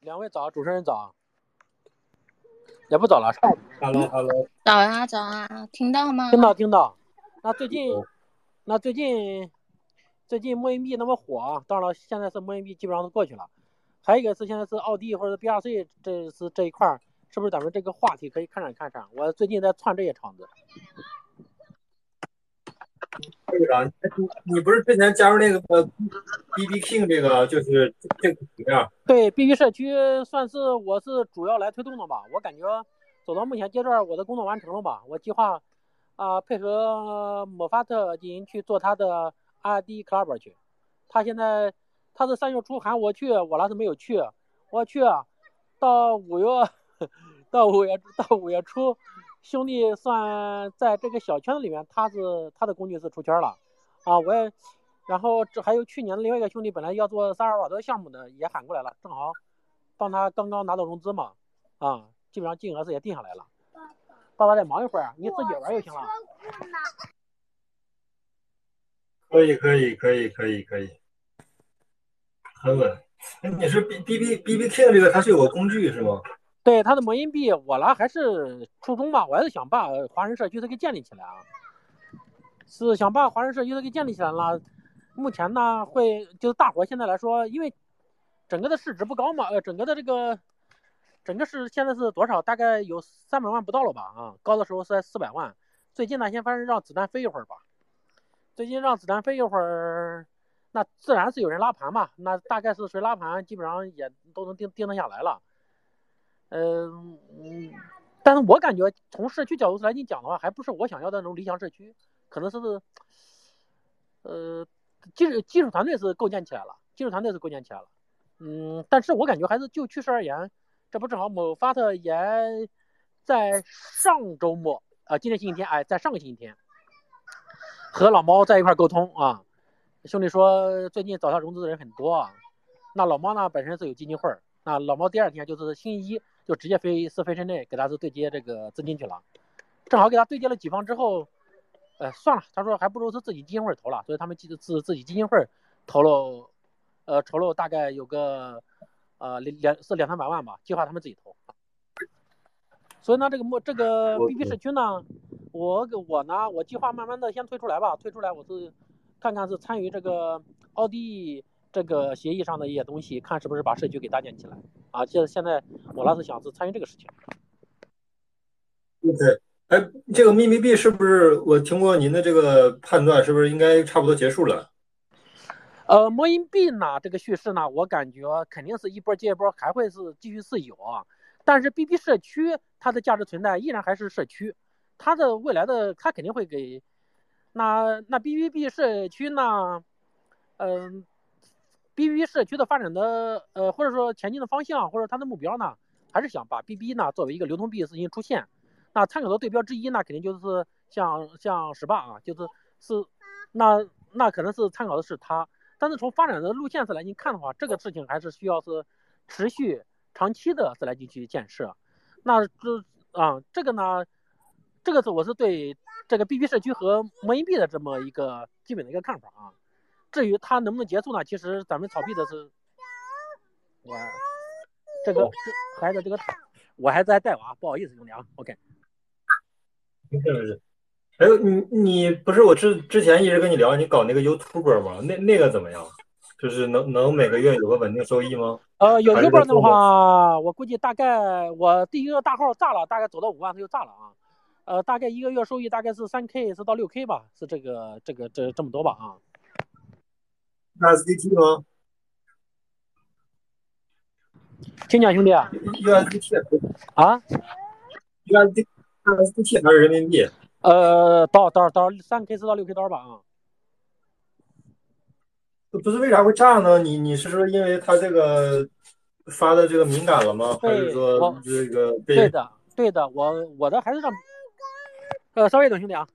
两位早，主持人早，也不早了，上午 Hello Hello，早啊早啊，听到吗？听到听到。那最近，那最近，最近墨印币那么火，当然了，现在是墨印币基本上都过去了。还有一个是现在是奥迪或者 BRC 这是这一块儿，是不是咱们这个话题可以看展看展？我最近在串这些场子。队长，你不是之前加入那个 BB King 这个就是这个局啊？对，BB 社区算是我是主要来推动的吧。我感觉走到目前阶段，我的工作完成了吧。我计划啊、配合莫法特进行去做他的 RD Club 去。他现在他是三月初喊我去，我那是没有去。我去到五月到五月到五月初，兄弟算在这个小圈子里面，他是他的工具是出圈了啊。我也。然后这还有去年的另外一个兄弟，本来要做萨尔瓦多项目的，也喊过来了，正好帮他刚刚拿到融资嘛，啊，基本上金额是也定下来了。爸爸再忙一会儿，你自己玩就行了。可以可以可以可以可以，很稳。你是 B B B B K 这个它是有个工具是吗？对他的魔音币，我呢还是初衷吧，我还是想把华人社区这个建立起来啊，是想把华人社区这个建立起来了。目前呢，会就是大伙现在来说，因为整个的市值不高嘛，呃，整个的这个整个是现在是多少？大概有三百万不到了吧？啊，高的时候是在四百万。最近呢，先反正让子弹飞一会儿吧。最近让子弹飞一会儿，那自然是有人拉盘嘛。那大概是谁拉盘，基本上也都能定定得下来了。嗯，但是我感觉从社区角度来讲的话，还不是我想要的那种理想社区，可能是呃。技术技术团队是构建起来了，技术团队是构建起来了，嗯，但是我感觉还是就趋势而言，这不正好某发特也在上周末啊，今天星期天，哎，在上个星期天和老猫在一块沟通啊，兄弟说最近找他融资的人很多啊，那老猫呢本身是有基金会，那老猫第二天就是星期一就直接飞是飞深圳给他是对接这个资金去了，正好给他对接了几方之后。呃，算了，他说还不如是自己基金会投了，所以他们自自自己基金会投了，呃，筹了大概有个呃两两是两三百万吧，计划他们自己投。所以呢，这个莫这个 BP 社区呢，我我呢，我计划慢慢的先推出来吧，推出来我是看看是参与这个奥迪这个协议上的一些东西，看是不是把社区给搭建起来啊。现现在我那是想是参与这个事情。对。哎，这个秘密币是不是我听过您的这个判断？是不是应该差不多结束了？呃，魔音币呢，这个叙事呢，我感觉肯定是一波接一波，还会是继续是有啊。但是 B B 社区它的价值存在依然还是社区，它的未来的它肯定会给那那 B B B 社区呢，嗯 B B 社区的发展的呃或者说前进的方向或者它的目标呢，还是想把 B B 呢作为一个流通币进行出现。那参考的对标之一，那肯定就是像像十八啊，就是是，那那可能是参考的是它，但是从发展的路线上来你看的话，这个事情还是需要是持续长期的再来进行建设。那这啊，这个呢，这个是我是对这个 B B 社区和魔音币的这么一个基本的一个看法啊。至于他能不能结束呢？其实咱们草币的是我这个这孩子这个我还在带娃，不好意思兄弟啊，OK。没事没事，还有你你不是我之之前一直跟你聊你搞那个 YouTuber 吗？那那个怎么样？就是能能每个月有个稳定收益吗？呃，YouTuber 的话，我估计大概我第一个大号炸了，大概走到五万它就炸了啊。呃，大概一个月收益大概是三 K 是到六 K 吧，是这个这个这这么多吧啊。USDT 吗？听讲兄弟，USDT 啊，USD。USDT 还是人民币？呃，到到到三 K 四到六 K 刀吧啊。不是为啥会炸呢？你你是说因为他这个发的这个敏感了吗？还是说这个被？对的，对的，我我的还是让呃，稍微等兄弟啊。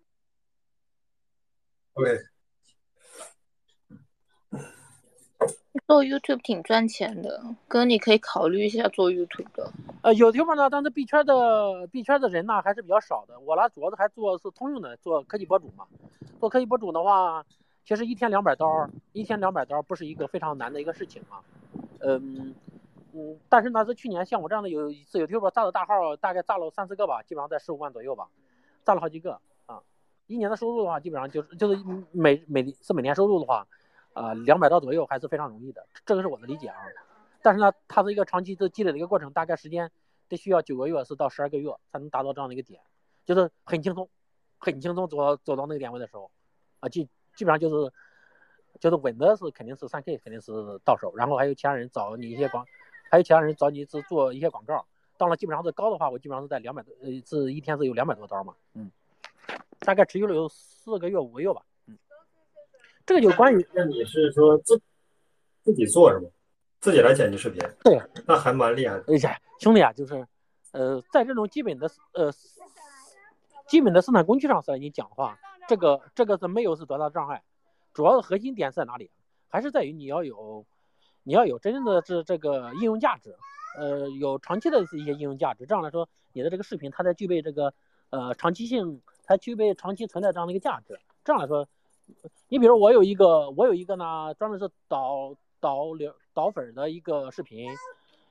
OK。做 YouTube 挺赚钱的，哥，你可以考虑一下做 YouTube 的。呃，有地方呢，但是币圈的币圈的人呢还是比较少的。我呢主要是还做是通用的，做科技博主嘛。做科技博主的话，其实一天两百刀，一天两百刀不是一个非常难的一个事情啊。嗯，嗯，但是呢，是去年像我这样的有自有 YouTube 炸的大号，大概炸了三四个吧，基本上在十五万左右吧，炸了好几个啊。一年的收入的话，基本上就是就是每每是每年收入的话，呃，两百刀左右还是非常容易的，这个是我的理解啊。但是呢，它是一个长期的积累的一个过程，大概时间得需要九个月是到十二个月才能达到这样的一个点，就是很轻松，很轻松走到走到那个点位的时候，啊，基基本上就是就是稳的是肯定是三 K 肯定是到手，然后还有其他人找你一些广。还有其他人找你是做一些广告，到了基本上是高的话，我基本上是在两百多，呃，是一天是有两百多刀嘛，嗯，大概持续了有四个月五个月吧，嗯，这个就关于那你是说自自己做是吗？自己来剪辑视频？对，那还蛮厉害的。哎呀，兄弟啊，就是，呃，在这种基本的呃基本的生产工具上来你讲的话，这个这个是没有是多大障碍，主要的核心点是在哪里？还是在于你要有。你要有真正的这这个应用价值，呃，有长期的一些应用价值，这样来说，你的这个视频它才具备这个呃长期性，它具备长期存在这样的一个价值。这样来说，你比如我有一个，我有一个呢，专门是导导流导粉的一个视频，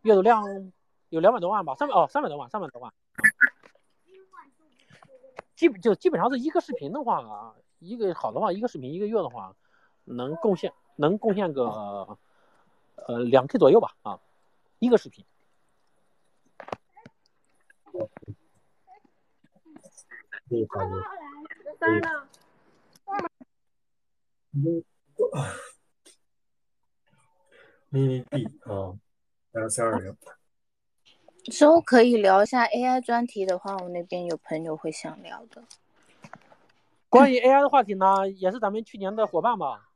阅读量有两百多万吧，三百哦三百多万，三百多万，基本就基本上是一个视频的话啊，一个好的话，一个视频一个月的话，能贡献能贡献个。呃，两 K 左右吧，啊，一个视频。可以咪咪 B 啊，幺三二零。之后可以聊一下 AI 专题的话，我那边有朋友会想聊的。关于 AI 的话题呢，也是咱们去年的伙伴吧。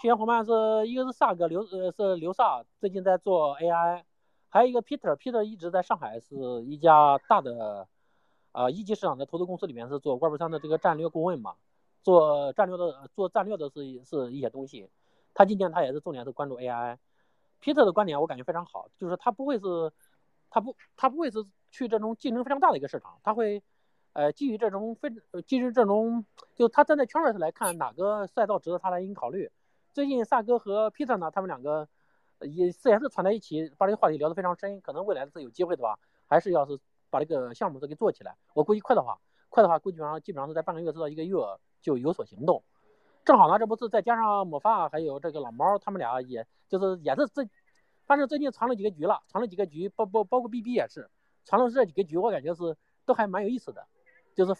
去年伙伴是一个是萨哥刘呃是刘萨，最近在做 AI，还有一个 Peter，Peter 一直在上海是一家大的啊一级市场的投资公司里面是做 Web 三的这个战略顾问嘛，做战略的做战略的是是一些东西。他今年他也是重点是关注 AI。Peter 的观点我感觉非常好，就是他不会是他不他不会是去这种竞争非常大的一个市场，他会呃基于这种非基于这种就他站在圈外来看哪个赛道值得他来应考虑。最近萨哥和 Peter 呢，他们两个也是也是串在一起，把这个话题聊得非常深。可能未来是有机会的吧，还是要是把这个项目都给做起来。我估计快的话，快的话估计上基本上是在半个月至到一个月就有所行动。正好呢，这不是再加上魔法还有这个老猫，他们俩也就是也是这，反正最近藏了几个局了，藏了几个局，包包包括 BB 也是藏了这几个局，我感觉是都还蛮有意思的，就是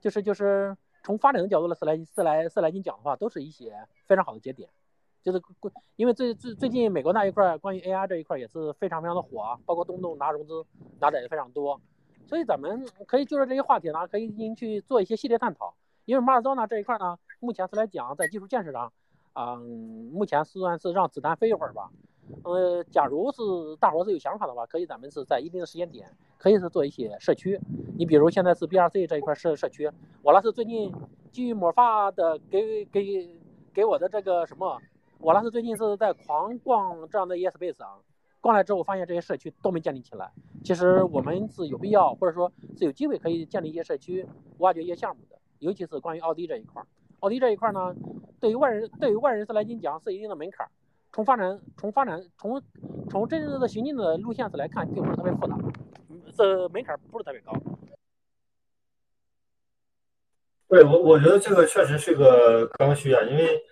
就是就是。从发展的角度来是来是来是来你讲的话，都是一些非常好的节点，就是因为最最最近美国那一块关于 AI 这一块也是非常非常的火，包括东东拿融资拿的也非常多，所以咱们可以就着这些话题呢，可以进行去做一些系列探讨。因为马尔多纳这一块呢，目前是来讲在技术建设上，嗯，目前是算是让子弹飞一会儿吧。呃，假如是大伙是有想法的话，可以咱们是在一定的时间点，可以是做一些社区。你比如现在是 BRC 这一块社社区，我那是最近基于魔法的给给给我的这个什么，我那是最近是在狂逛这样的 ESBase 啊，逛来之后发现这些社区都没建立起来。其实我们是有必要，或者说是有机会可以建立一些社区，挖掘一些项目的，尤其是关于奥迪这一块儿。奥迪这一块儿呢，对于外人对于外人士来讲是一定的门槛儿。从发展，从发展，从从真正的行进的路线上来看，并不是特别复杂，这门槛不是特别高。对我，我觉得这个确实是个刚需啊，因为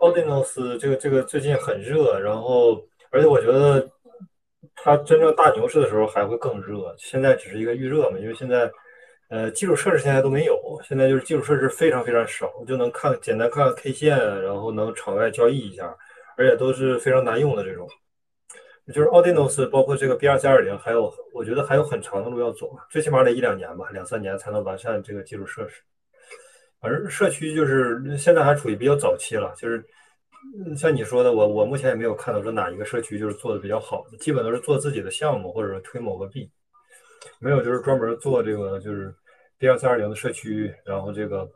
奥迪公司这个这个最近很热，然后而且我觉得它真正大牛市的时候还会更热，现在只是一个预热嘛，因为现在呃基础设施现在都没有，现在就是基础设施非常非常少，就能看简单看 K 线，然后能场外交易一下。而且都是非常难用的这种，就是 Audinos，包括这个 B 二三二零，还有我觉得还有很长的路要走，最起码得一两年吧，两三年才能完善这个基础设施。反正社区就是现在还处于比较早期了，就是像你说的，我我目前也没有看到说哪一个社区就是做的比较好的，基本都是做自己的项目或者说推某个币，没有就是专门做这个就是 B 二三二零的社区，然后这个。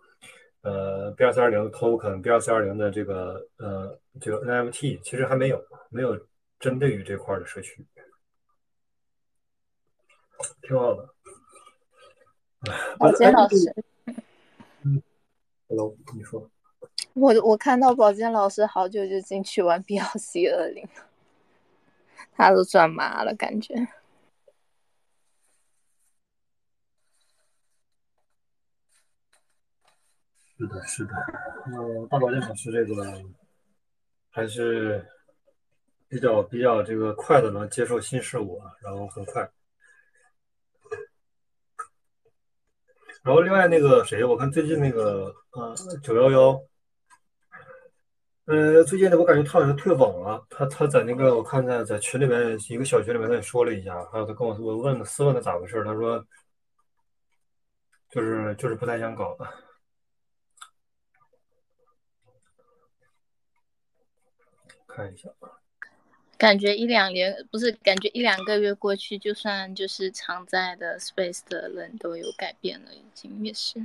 呃，B 二三二零的 token，B 二三二零的这个呃这个 NFT，其实还没有没有针对于这块的社区，挺好的。宝坚老师，嗯，Hello，你说。我我看到宝坚老师好久就进去玩 B 二 C 二零，他都转麻了，感觉。是的，是的。呃，大保健老师这个还是比较比较这个快的，能接受新事物，然后很快。然后另外那个谁，我看最近那个呃九幺幺，呃最近呢我感觉他好像退网了，他他在那个我看在在群里面一个小群里面他也说了一下，还有他跟我我问私问他咋回事，他说就是就是不太想搞了。看一下啊。感觉一两年不是，感觉一两个月过去，就算就是常在的 Space 的人都有改变了，已经也是。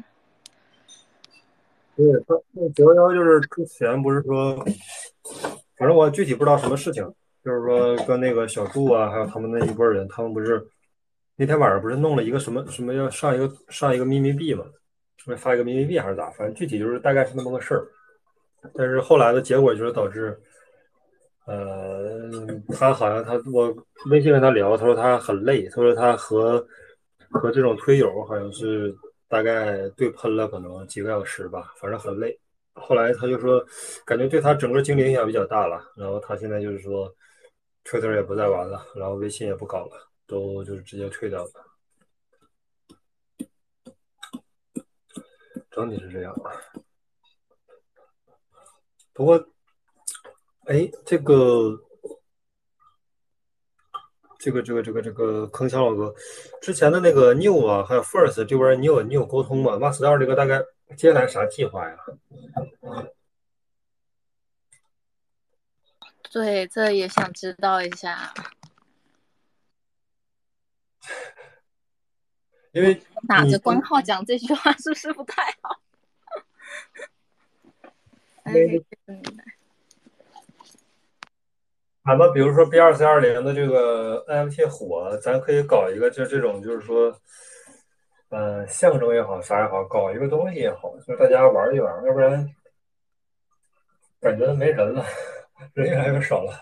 对他那九幺幺就是之前不是说，反正我具体不知道什么事情，就是说跟那个小杜啊，还有他们那一波人，他们不是那天晚上不是弄了一个什么什么要上一个上一个秘密币嘛，是发一个秘密币还是咋？反正具体就是大概是那么个事儿。但是后来的结果就是导致。呃，他好像他我微信跟他聊，他说他很累，他说他和和这种推友好像是大概对喷了可能几个小时吧，反正很累。后来他就说，感觉对他整个精力影响比较大了。然后他现在就是说推特也不再玩了，然后微信也不搞了，都就是直接退掉了。整体是这样。不过。哎，这个，这个，这个，这个，这个铿锵老哥，之前的那个 New 啊，还有 First 这边，你有你有沟通吗 m a s t e r 这个大概接下来啥计划呀？对，这也想知道一下。因为打着光号讲这句话是不是不太好？哎，明白。咱们比如说 B 二四二零的这个 NFT 火，咱可以搞一个，就这种，就是说，呃，象征也好，啥也好，搞一个东西也好，就是大家玩一玩，要不然感觉没人了，人越来越少了。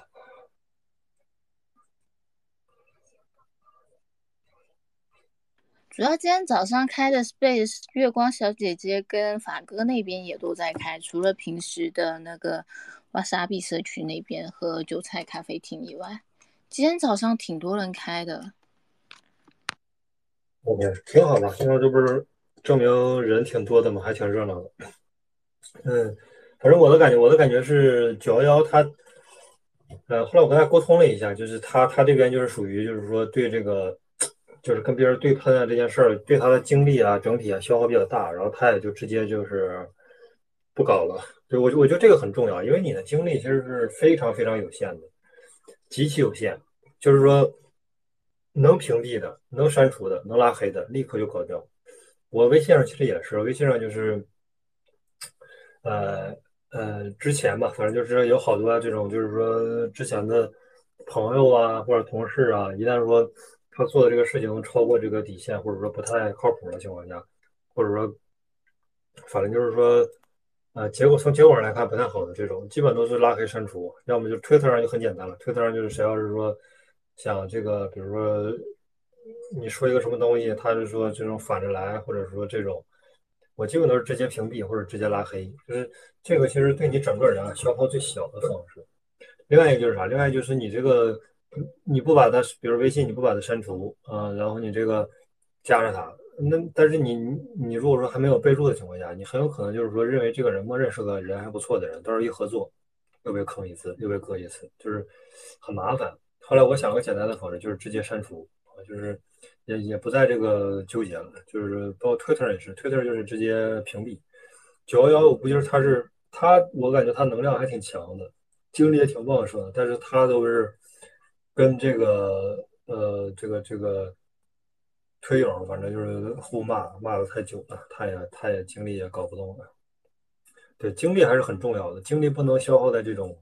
主要今天早上开的 Space 月光小姐姐跟法哥那边也都在开，除了平时的那个。瓦沙比社区那边和韭菜咖啡厅以外，今天早上挺多人开的。我天，挺好的，现在这不是证明人挺多的嘛？还挺热闹的。嗯，反正我的感觉，我的感觉是九幺幺他，呃，后来我跟他沟通了一下，就是他他这边就是属于就是说对这个，就是跟别人对喷啊这件事儿，对他的精力啊整体啊消耗比较大，然后他也就直接就是不搞了。对我，我觉得这个很重要，因为你的精力其实是非常非常有限的，极其有限。就是说，能屏蔽的、能删除的、能拉黑的，立刻就搞掉。我微信上其实也是，微信上就是，呃呃，之前吧，反正就是有好多这种，就是说之前的朋友啊或者同事啊，一旦说他做的这个事情超过这个底线，或者说不太靠谱的情况下，或者说，反正就是说。呃，结果从结果上来看不太好的这种，基本都是拉黑删除，要么就推特上就很简单了，推特上就是谁要是说想这个，比如说你说一个什么东西，他就说这种反着来，或者说这种，我基本都是直接屏蔽或者直接拉黑，就是这个其实对你整个人啊消耗最小的方式。另外一个就是啥？另外就是你这个你不把它，比如微信你不把它删除啊，然后你这个加上它。那但是你你如果说还没有备注的情况下，你很有可能就是说认为这个人默认是个人还不错的人，到时候一合作又被坑一次，又被割一次，就是很麻烦。后来我想个简单的方式，就是直接删除啊，就是也也不在这个纠结了，就是包括 Twitter 也是，Twitter 就是直接屏蔽。九幺幺我估计是他是他，我感觉他能量还挺强的，精力也挺旺盛的，但是他都是跟这个呃这个这个。推友反正就是互骂，骂的太久了，他也他也精力也搞不动了。对，精力还是很重要的，精力不能消耗在这种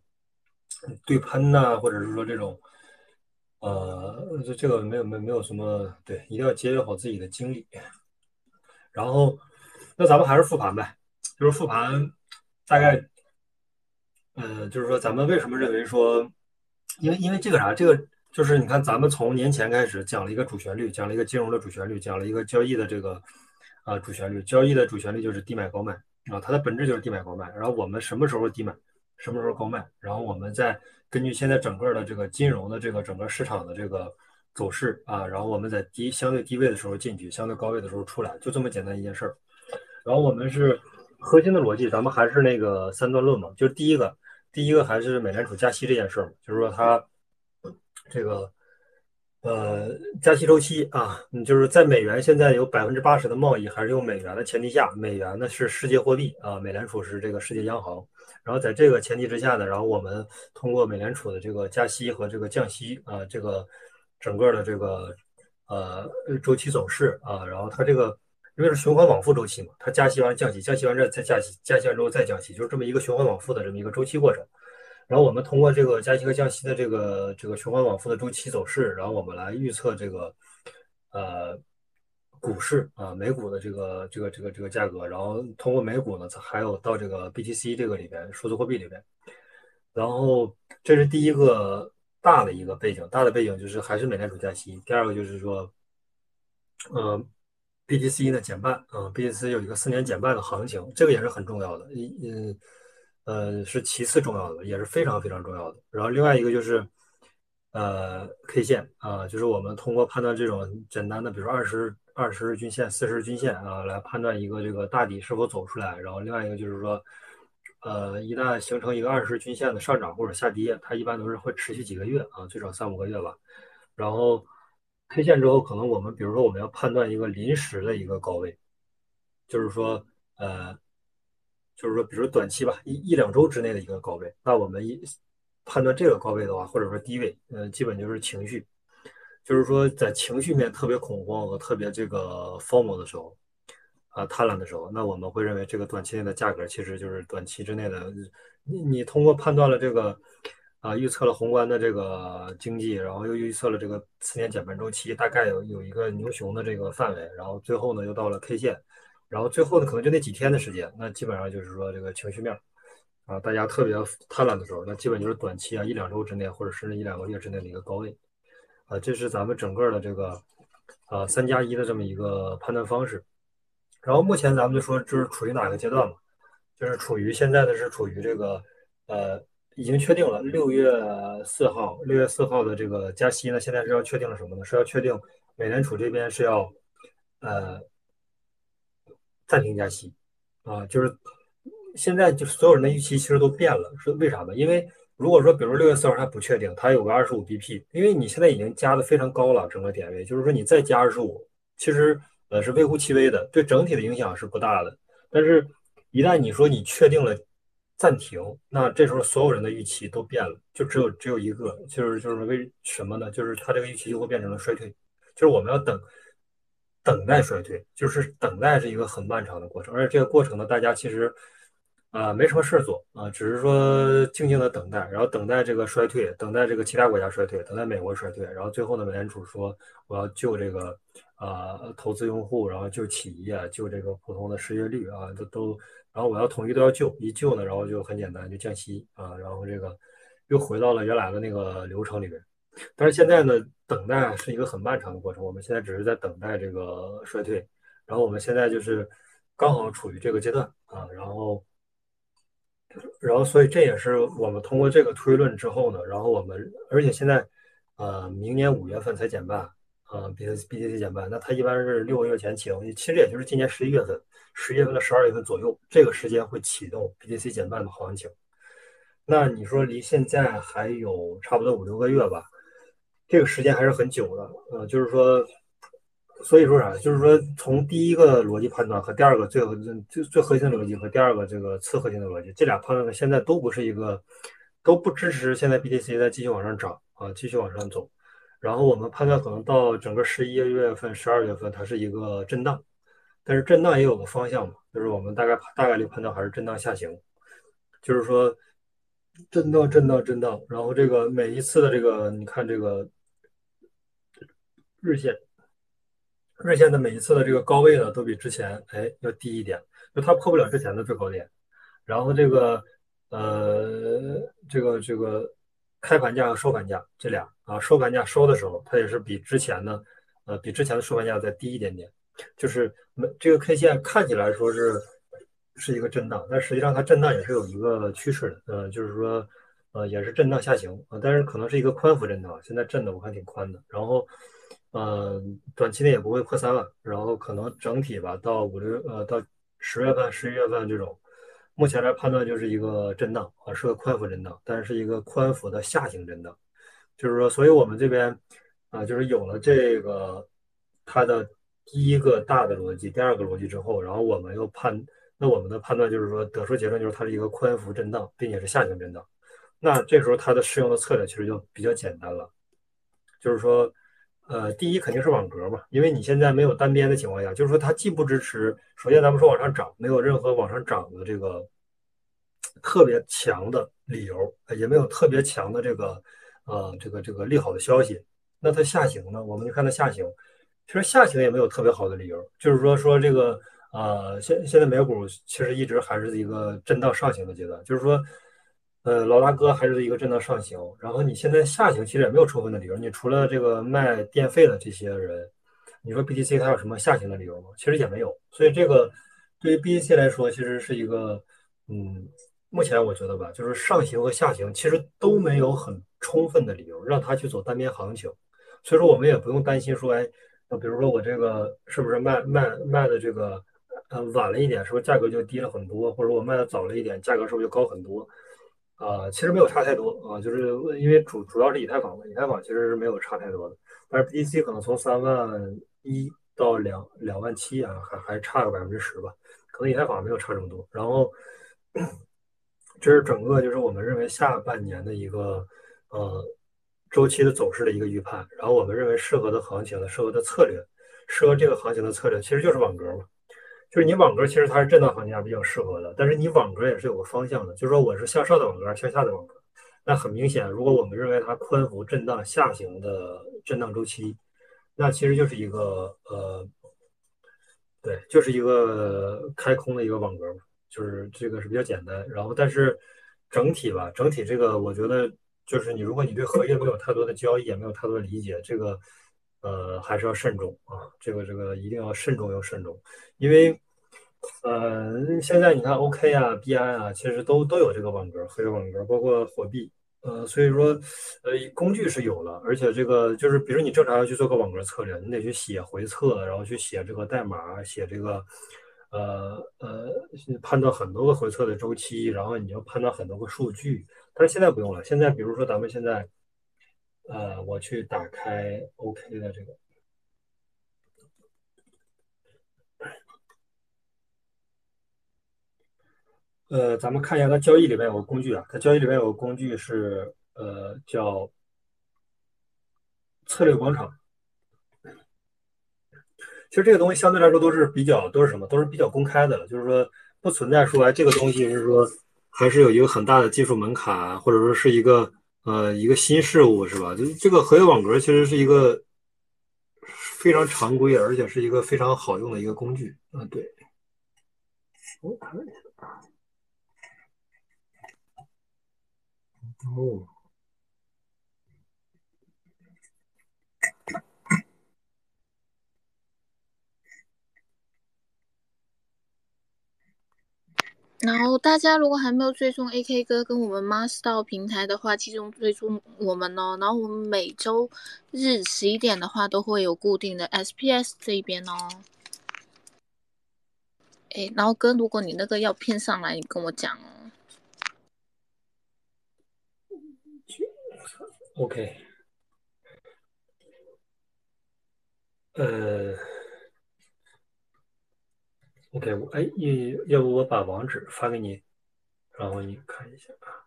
对喷呐，或者是说这种呃，这这个没有没没有什么对，一定要节约好自己的精力。然后，那咱们还是复盘呗，就是复盘大概，呃，就是说咱们为什么认为说，因为因为这个啥，这个就是你看，咱们从年前开始讲了一个主旋律，讲了一个金融的主旋律，讲了一个交易的这个啊主旋律。交易的主旋律就是低买高卖啊，它的本质就是低买高卖。然后我们什么时候低买，什么时候高卖，然后我们再根据现在整个的这个金融的这个整个市场的这个走势啊，然后我们在低相对低位的时候进去，相对高位的时候出来，就这么简单一件事儿。然后我们是核心的逻辑，咱们还是那个三段论嘛，就是第一个。第一个还是美联储加息这件事儿就是说它这个呃加息周期啊，你就是在美元现在有百分之八十的贸易还是用美元的前提下，美元呢是世界货币啊，美联储是这个世界央行，然后在这个前提之下呢，然后我们通过美联储的这个加息和这个降息啊，这个整个的这个呃周期走势啊，然后它这个。因为是循环往复周期嘛，它加息完降息，降息完这再加息，加息完之后再降息，就是这么一个循环往复的这么一个周期过程。然后我们通过这个加息和降息的这个这个循环往复的周期走势，然后我们来预测这个呃股市啊美股的这个这个这个这个价格，然后通过美股呢，还有到这个 BTC 这个里边数字货币里边。然后这是第一个大的一个背景，大的背景就是还是美联储加息。第二个就是说，嗯。BTC 呢减半啊，BTC 有一个四年减半的行情，这个也是很重要的，嗯呃是其次重要的，也是非常非常重要的。然后另外一个就是呃 K 线啊，就是我们通过判断这种简单的，比如说二十二十日均线、四十日均线啊，来判断一个这个大底是否走出来。然后另外一个就是说，呃一旦形成一个二十日均线的上涨或者下跌，它一般都是会持续几个月啊，最少三五个月吧。然后。K 线之后，可能我们比如说我们要判断一个临时的一个高位，就是说，呃，就是说，比如短期吧，一一两周之内的一个高位，那我们一判断这个高位的话，或者说低位，嗯，基本就是情绪，就是说在情绪面特别恐慌和特别这个 formal 的时候，啊，贪婪的时候，那我们会认为这个短期内的价格其实就是短期之内的，你你通过判断了这个。啊，预测了宏观的这个经济，然后又预测了这个四年减半周期，大概有有一个牛熊的这个范围，然后最后呢又到了 K 线，然后最后呢可能就那几天的时间，那基本上就是说这个情绪面啊，大家特别贪婪的时候，那基本就是短期啊一两周之内，或者是一两个月之内的一个高位，啊，这是咱们整个的这个啊三加一的这么一个判断方式。然后目前咱们就说就是处于哪个阶段嘛？就是处于现在的是处于这个呃。已经确定了六月四号，六月四号的这个加息呢，现在是要确定了什么呢？是要确定美联储这边是要呃暂停加息啊，就是现在就所有人的预期其实都变了，是为啥呢？因为如果说比如六月四号它不确定，它有个二十五 BP，因为你现在已经加的非常高了，整个点位，就是说你再加二十五，其实呃是微乎其微的，对整体的影响是不大的。但是，一旦你说你确定了。暂停，那这时候所有人的预期都变了，就只有只有一个，就是就是为什么呢？就是它这个预期就会变成了衰退，就是我们要等，等待衰退，就是等待是一个很漫长的过程，而且这个过程呢，大家其实啊没什么事做啊，只是说静静的等待，然后等待这个衰退，等待这个其他国家衰退，等待美国衰退，然后最后呢，美联储说我要救这个啊投资用户，然后救企业，救这个普通的失业率啊，都都。然后我要统一都要救，一救呢，然后就很简单，就降息啊，然后这个又回到了原来的那个流程里边。但是现在呢，等待是一个很漫长的过程，我们现在只是在等待这个衰退。然后我们现在就是刚好处于这个阶段啊，然后，然后所以这也是我们通过这个推论之后呢，然后我们而且现在呃，明年五月份才减半啊，B T B T C 减半，那它一般是六个月前启动，其实也就是今年十一月份。十月份到十二月份左右，这个时间会启动 BTC 减半的行情。那你说离现在还有差不多五六个月吧，这个时间还是很久的。呃，就是说，所以说啥？就是说，从第一个逻辑判断和第二个最最最核心的逻辑和第二个这个次核心的逻辑，这俩判断呢，现在都不是一个，都不支持现在 BTC 再继续往上涨啊，继续往上走。然后我们判断可能到整个十一月份、十二月份，它是一个震荡。但是震荡也有个方向嘛，就是我们大概大概率判断还是震荡下行，就是说震荡震荡震荡，然后这个每一次的这个你看这个日线，日线的每一次的这个高位呢都比之前哎要低一点，就它破不了之前的最高点，然后这个呃这个这个开盘价和收盘价这俩啊，收盘价收的时候，它也是比之前的，呃，比之前的收盘价再低一点点，就是没这个 K 线看起来说是是一个震荡，但实际上它震荡也是有一个趋势的，呃，就是说，呃，也是震荡下行啊，但是可能是一个宽幅震荡，现在震的我看挺宽的，然后，呃，短期内也不会破三万，然后可能整体吧，到五六呃到十月份、十一月份这种。目前来判断就是一个震荡啊，是个宽幅震荡，但是是一个宽幅的下行震荡，就是说，所以我们这边啊，就是有了这个它的第一个大的逻辑，第二个逻辑之后，然后我们又判，那我们的判断就是说，得出结论就是它是一个宽幅震荡，并且是下行震荡。那这时候它的适用的策略其实就比较简单了，就是说，呃，第一肯定是网格嘛，因为你现在没有单边的情况下，就是说它既不支持，首先咱们说往上涨，没有任何往上涨的这个。特别强的理由，也没有特别强的这个，呃，这个这个利好的消息。那它下行呢？我们就看它下行，其实下行也没有特别好的理由。就是说说这个，呃，现现在美股其实一直还是一个震荡上行的阶段。就是说，呃，老大哥还是一个震荡上行。然后你现在下行，其实也没有充分的理由。你除了这个卖电费的这些人，你说 BTC 它有什么下行的理由吗？其实也没有。所以这个对于 BTC 来说，其实是一个，嗯。目前我觉得吧，就是上行和下行其实都没有很充分的理由让它去走单边行情，所以说我们也不用担心说，哎，比如说我这个是不是卖卖卖的这个呃晚了一点，是不是价格就低了很多，或者我卖的早了一点，价格是不是就高很多？啊，其实没有差太多啊，就是因为主主要是以太坊嘛，以太坊其实是没有差太多的，但是 BTC 可能从三万一到两两万七啊，还还差个百分之十吧，可能以太坊没有差这么多，然后。这是整个就是我们认为下半年的一个呃周期的走势的一个预判，然后我们认为适合的行情的适合的策略，适合这个行情的策略其实就是网格嘛，就是你网格其实它是震荡行情下比较适合的，但是你网格也是有个方向的，就是说我是向上的网格，向下的网格，那很明显，如果我们认为它宽幅震荡下行的震荡周期，那其实就是一个呃，对，就是一个开空的一个网格嘛。就是这个是比较简单，然后但是整体吧，整体这个我觉得就是你如果你对合约没有太多的交易，也没有太多的理解，这个呃还是要慎重啊，这个这个一定要慎重又慎重，因为呃现在你看 OK 啊、BI 啊，其实都都有这个网格、合约网格，包括货币，呃所以说呃工具是有了，而且这个就是比如你正常要去做个网格策略，你得去写回测，然后去写这个代码，写这个。呃呃，判断很多个回测的周期，然后你要判断很多个数据，但是现在不用了。现在比如说咱们现在，呃，我去打开 OK 的这个，呃，咱们看一下它交易里面有个工具啊，它交易里面有个工具是呃叫策略广场。其实这个东西相对来说都是比较都是什么，都是比较公开的了，就是说不存在说哎这个东西是说还是有一个很大的技术门槛，或者说是一个呃一个新事物是吧？就这个合约网格其实是一个非常常规，而且是一个非常好用的一个工具啊。对，我看一下，哦。然后大家如果还没有追踪 AK 哥跟我们 Master 平台的话，其中追踪我们哦。然后我们每周日十一点的话都会有固定的 SPS 这一边哦。哎，然后哥，如果你那个要骗上来，你跟我讲哦。OK。呃。OK，我哎，要不我把网址发给你，然后你看一下啊。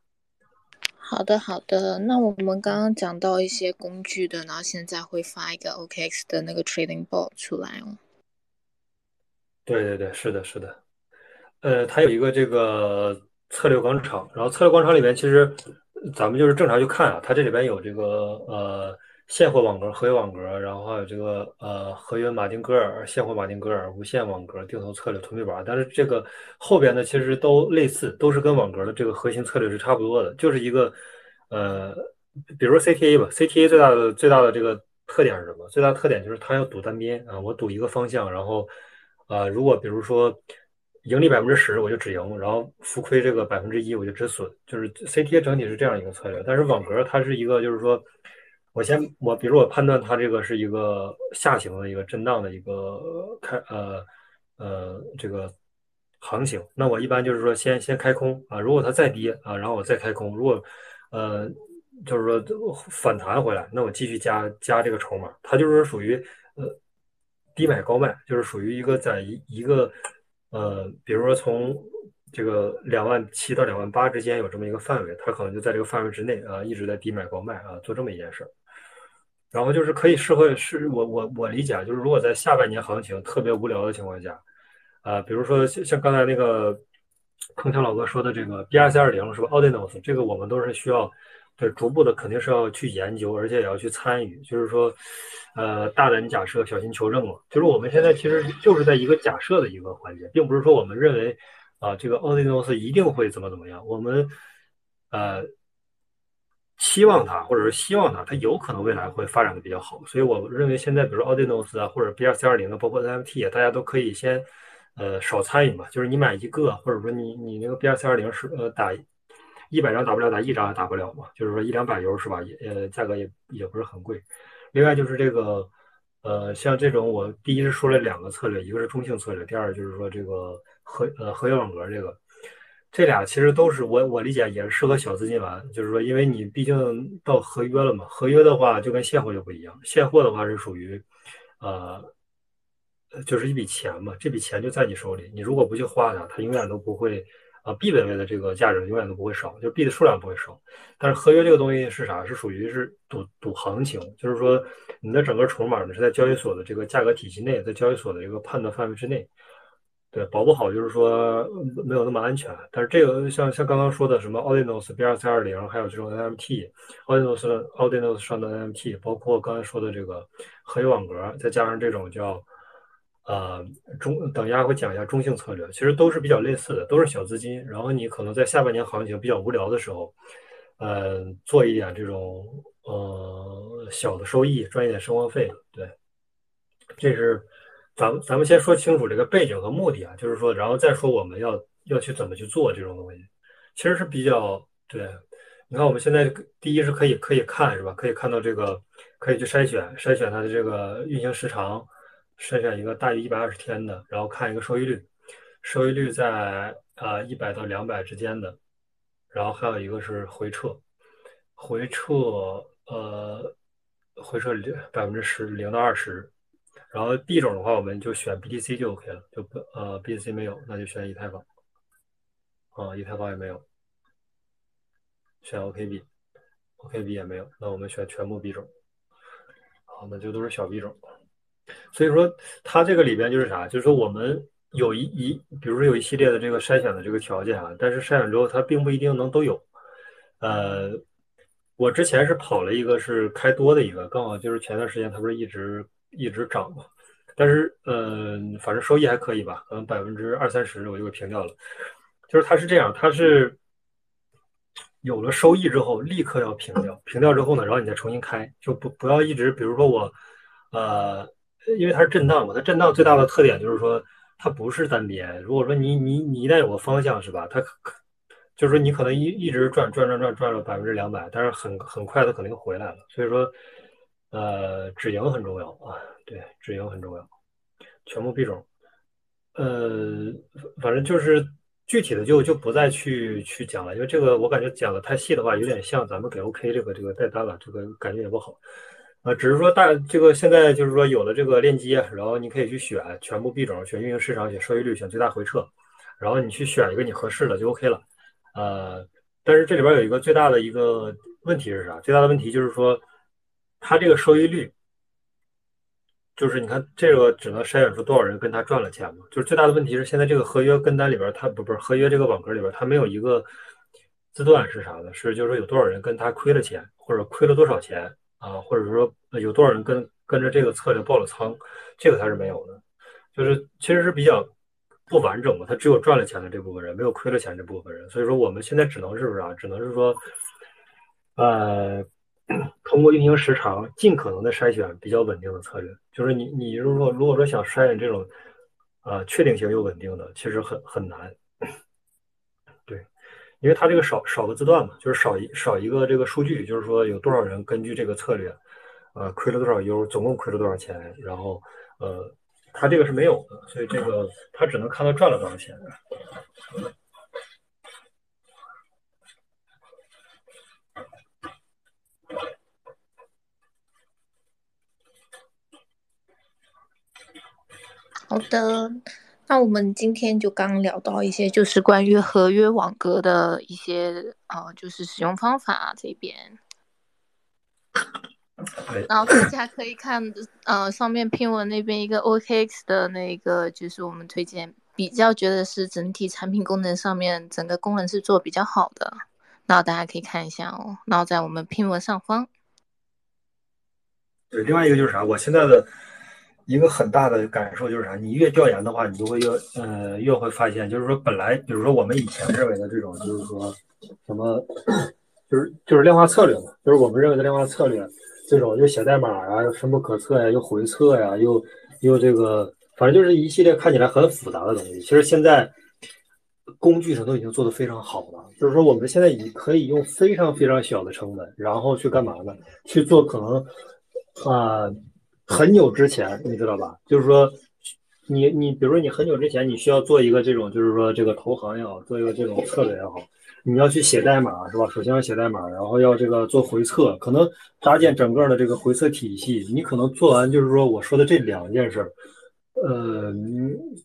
好的，好的。那我们刚刚讲到一些工具的，然后现在会发一个 OKX 的那个 Trading Board 出来哦。对对对，是的，是的。呃，它有一个这个策略广场，然后策略广场里面其实咱们就是正常去看啊，它这里边有这个呃。现货网格、合约网格，然后还有这个呃合约马丁格尔、现货马丁格尔、无限网格、定投策略、投币板，但是这个后边呢其实都类似，都是跟网格的这个核心策略是差不多的，就是一个呃比如 CTA 吧，CTA 最大的最大的这个特点是什么？最大特点就是它要赌单边啊，我赌一个方向，然后啊，如果比如说盈利百分之十，我就只赢，然后浮亏这个百分之一，我就止损，就是 CTA 整体是这样一个策略。但是网格它是一个，就是说我先我比如我判断它这个是一个下行的一个震荡的一个开呃呃这个行情，那我一般就是说先先开空啊，如果它再跌啊，然后我再开空，如果呃。就是说反弹回来，那我继续加加这个筹码，它就是属于呃低买高卖，就是属于一个在一一个呃，比如说从这个两万七到两万八之间有这么一个范围，它可能就在这个范围之内啊，一直在低买高卖啊，做这么一件事儿。然后就是可以适合是我我我理解啊，就是如果在下半年行情特别无聊的情况下啊，比如说像像刚才那个铿锵老哥说的这个 B R C 二零是吧？Ordinals 这个我们都是需要。对，逐步的肯定是要去研究，而且也要去参与。就是说，呃，大胆假设，小心求证嘛。就是我们现在其实就是在一个假设的一个环节，并不是说我们认为啊，这个奥迪诺斯一定会怎么怎么样。我们呃期望它，或者是希望它，它有可能未来会发展的比较好。所以我认为现在，比如说奥迪诺斯啊，或者 B 二 C 二零啊，包括 N F T 啊，大家都可以先呃少参与嘛。就是你买一个，或者说你你那个 B 二 C 二零是呃打。一百张打不了，打一张也打不了嘛，就是说一两百油是吧？也呃，价格也也不是很贵。另外就是这个，呃，像这种我第一是说了两个策略，一个是中性策略，第二就是说这个合呃合约网格这个，这俩其实都是我我理解也是适合小资金玩，就是说因为你毕竟到合约了嘛，合约的话就跟现货就不一样，现货的话是属于，呃，就是一笔钱嘛，这笔钱就在你手里，你如果不去花它，它永远都不会。啊币本位的这个价值永远都不会少，就币的数量不会少。但是合约这个东西是啥？是属于是赌赌行情，就是说你的整个筹码呢是在交易所的这个价格体系内，在交易所的这个判断范围之内。对，保不好就是说没有那么安全。但是这个像像刚刚说的什么 Audinos B 二三二零，还有这种 NMT，Audinos Audinos 上的 NMT，包括刚才说的这个合约网格，再加上这种叫。呃，中等一下会讲一下中性策略，其实都是比较类似的，都是小资金。然后你可能在下半年行情比较无聊的时候，呃，做一点这种呃小的收益，赚一点生活费。对，这是咱们咱们先说清楚这个背景和目的啊，就是说，然后再说我们要要去怎么去做这种东西，其实是比较对。你看我们现在第一是可以可以看是吧？可以看到这个可以去筛选筛选它的这个运行时长。筛选一个大于一百二十天的，然后看一个收益率，收益率在啊一百到两百之间的，然后还有一个是回撤，回撤呃回撤零百分之十零到二十，然后币种的话我们就选 BTC 就 OK 了，就不呃 BTC 没有那就选以太坊，啊以太坊也没有，选 OKB，OKB 也没有，那我们选全部币种，好那就都是小币种。所以说，它这个里边就是啥？就是说，我们有一一，比如说有一系列的这个筛选的这个条件啊，但是筛选之后，它并不一定能都有。呃，我之前是跑了一个是开多的一个，刚好就是前段时间它不是一直一直涨嘛，但是呃，反正收益还可以吧，可能百分之二三十我就给平掉了。就是它是这样，它是有了收益之后立刻要平掉，平掉之后呢，然后你再重新开，就不不要一直，比如说我呃。因为它是震荡嘛，它震荡最大的特点就是说它不是单边。如果说你你你一旦有个方向是吧，它可就是说你可能一一直转转转转转了百分之两百，但是很很快它肯定回来了。所以说，呃，止盈很重要啊，对，止盈很重要。全部币种，呃，反正就是具体的就就不再去去讲了，因为这个我感觉讲的太细的话，有点像咱们给 OK 这个这个带单了，这个感觉也不好。啊，只是说大这个现在就是说有了这个链接，然后你可以去选全部币种，选运营市场，选收益率，选最大回撤，然后你去选一个你合适的就 OK 了。呃，但是这里边有一个最大的一个问题是啥？最大的问题就是说，它这个收益率，就是你看这个只能筛选出多少人跟他赚了钱嘛？就是最大的问题是现在这个合约跟单里边，它不不是合约这个网格里边，它没有一个字段是啥的？是就是说有多少人跟他亏了钱，或者亏了多少钱？啊，或者说有多少人跟跟着这个策略爆了仓，这个它是没有的，就是其实是比较不完整的，它只有赚了钱的这部分人，没有亏了钱这部分人，所以说我们现在只能是不是啊？只能是说，呃，通过运行时长，尽可能的筛选比较稳定的策略。就是你你如果如果说想筛选这种，呃，确定性又稳定的，其实很很难。对，因为它这个少少个字段嘛，就是少一少一个这个数据，就是说有多少人根据这个策略，呃，亏了多少 U，总共亏了多少钱，然后呃，它这个是没有的，所以这个它只能看到赚了多少钱。好的，那我们今天就刚聊到一些，就是关于合约网格的一些呃，就是使用方法这边。然后大家可以看呃上面拼文那边一个 OKX 的那个，就是我们推荐比较觉得是整体产品功能上面整个功能是做比较好的，然后大家可以看一下哦。然后在我们拼文上方。对，另外一个就是啥？我现在的。一个很大的感受就是啥？你越调研的话，你就会越呃越会发现，就是说本来比如说我们以前认为的这种，就是说什么，就是就是量化策略嘛，就是我们认为的量化策略，这种又写代码啊，又深不可测呀，又回测呀，又又这个，反正就是一系列看起来很复杂的东西。其实现在工具上都已经做得非常好了，就是说我们现在已可以用非常非常小的成本，然后去干嘛呢？去做可能啊。很久之前，你知道吧？就是说，你你比如说，你很久之前你需要做一个这种，就是说这个投行也好，做一个这种策略也好，你要去写代码是吧？首先要写代码，然后要这个做回测，可能搭建整个的这个回测体系。你可能做完就是说我说的这两件事儿，呃，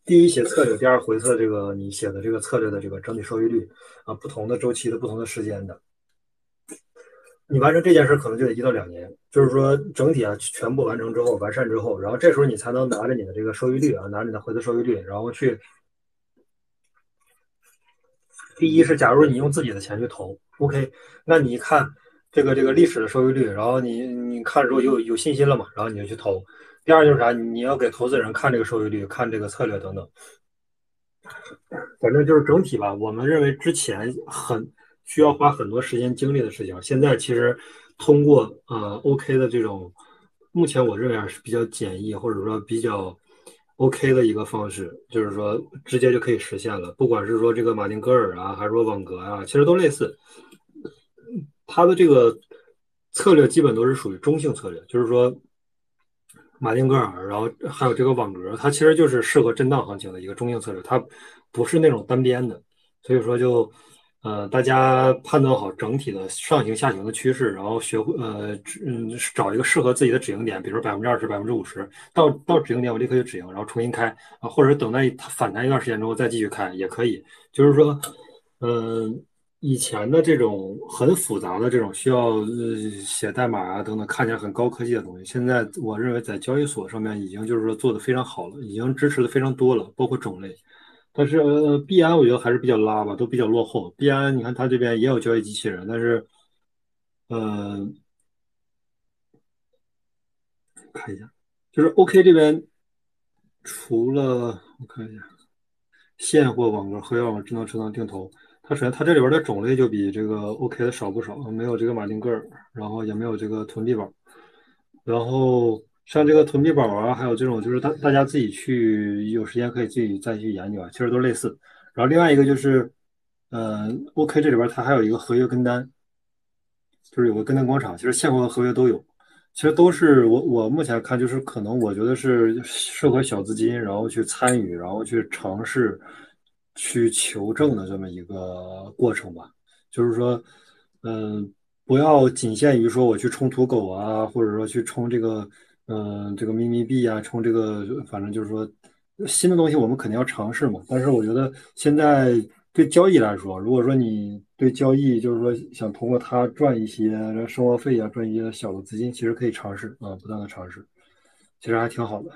第一写策略，第二回测这个你写的这个策略的这个整体收益率啊，不同的周期的不同的时间的。你完成这件事可能就得一到两年，就是说整体啊全部完成之后完善之后，然后这时候你才能拿着你的这个收益率啊，拿着你的回测收益率，然后去。第一是，假如你用自己的钱去投，OK，那你看这个这个历史的收益率，然后你你看之后有有信心了嘛，然后你就去投。第二就是啥，你要给投资人看这个收益率，看这个策略等等。反正就是整体吧，我们认为之前很。需要花很多时间精力的事情，现在其实通过呃 OK 的这种，目前我认为是比较简易或者说比较 OK 的一个方式，就是说直接就可以实现了。不管是说这个马丁格尔啊，还是说网格啊，其实都类似。它的这个策略基本都是属于中性策略，就是说马丁格尔，然后还有这个网格，它其实就是适合震荡行情的一个中性策略，它不是那种单边的，所以说就。呃，大家判断好整体的上行、下行的趋势，然后学会呃，嗯，找一个适合自己的止盈点，比如说百分之二十、百分之五十，到到止盈点我立刻就止盈，然后重新开啊，或者等待它反弹一段时间之后再继续开也可以。就是说，嗯，以前的这种很复杂的这种需要呃写代码啊等等，看起来很高科技的东西，现在我认为在交易所上面已经就是说做的非常好了，已经支持的非常多了，包括种类。但是呃，币安我觉得还是比较拉吧，都比较落后。币安你看它这边也有交易机器人，但是，嗯，看一下，就是 OK 这边除了我看一下，现货网格、合约网格、智能智能定投，它首先它这里边的种类就比这个 OK 的少不少，没有这个马丁格尔，然后也没有这个囤币宝，然后。像这个囤币宝啊，还有这种就是大大家自己去有时间可以自己再去研究啊，其实都类似。然后另外一个就是，嗯，OK 这里边它还有一个合约跟单，就是有个跟单广场，其实现货和合约都有，其实都是我我目前看就是可能我觉得是适合小资金然后去参与，然后去尝试去求证的这么一个过程吧。就是说，嗯，不要仅限于说我去冲土狗啊，或者说去冲这个。嗯，这个秘密币啊，冲这个，反正就是说，新的东西我们肯定要尝试嘛。但是我觉得现在对交易来说，如果说你对交易就是说想通过它赚一些生活费啊，赚一些小的资金，其实可以尝试啊，不断的尝试，其实还挺好的。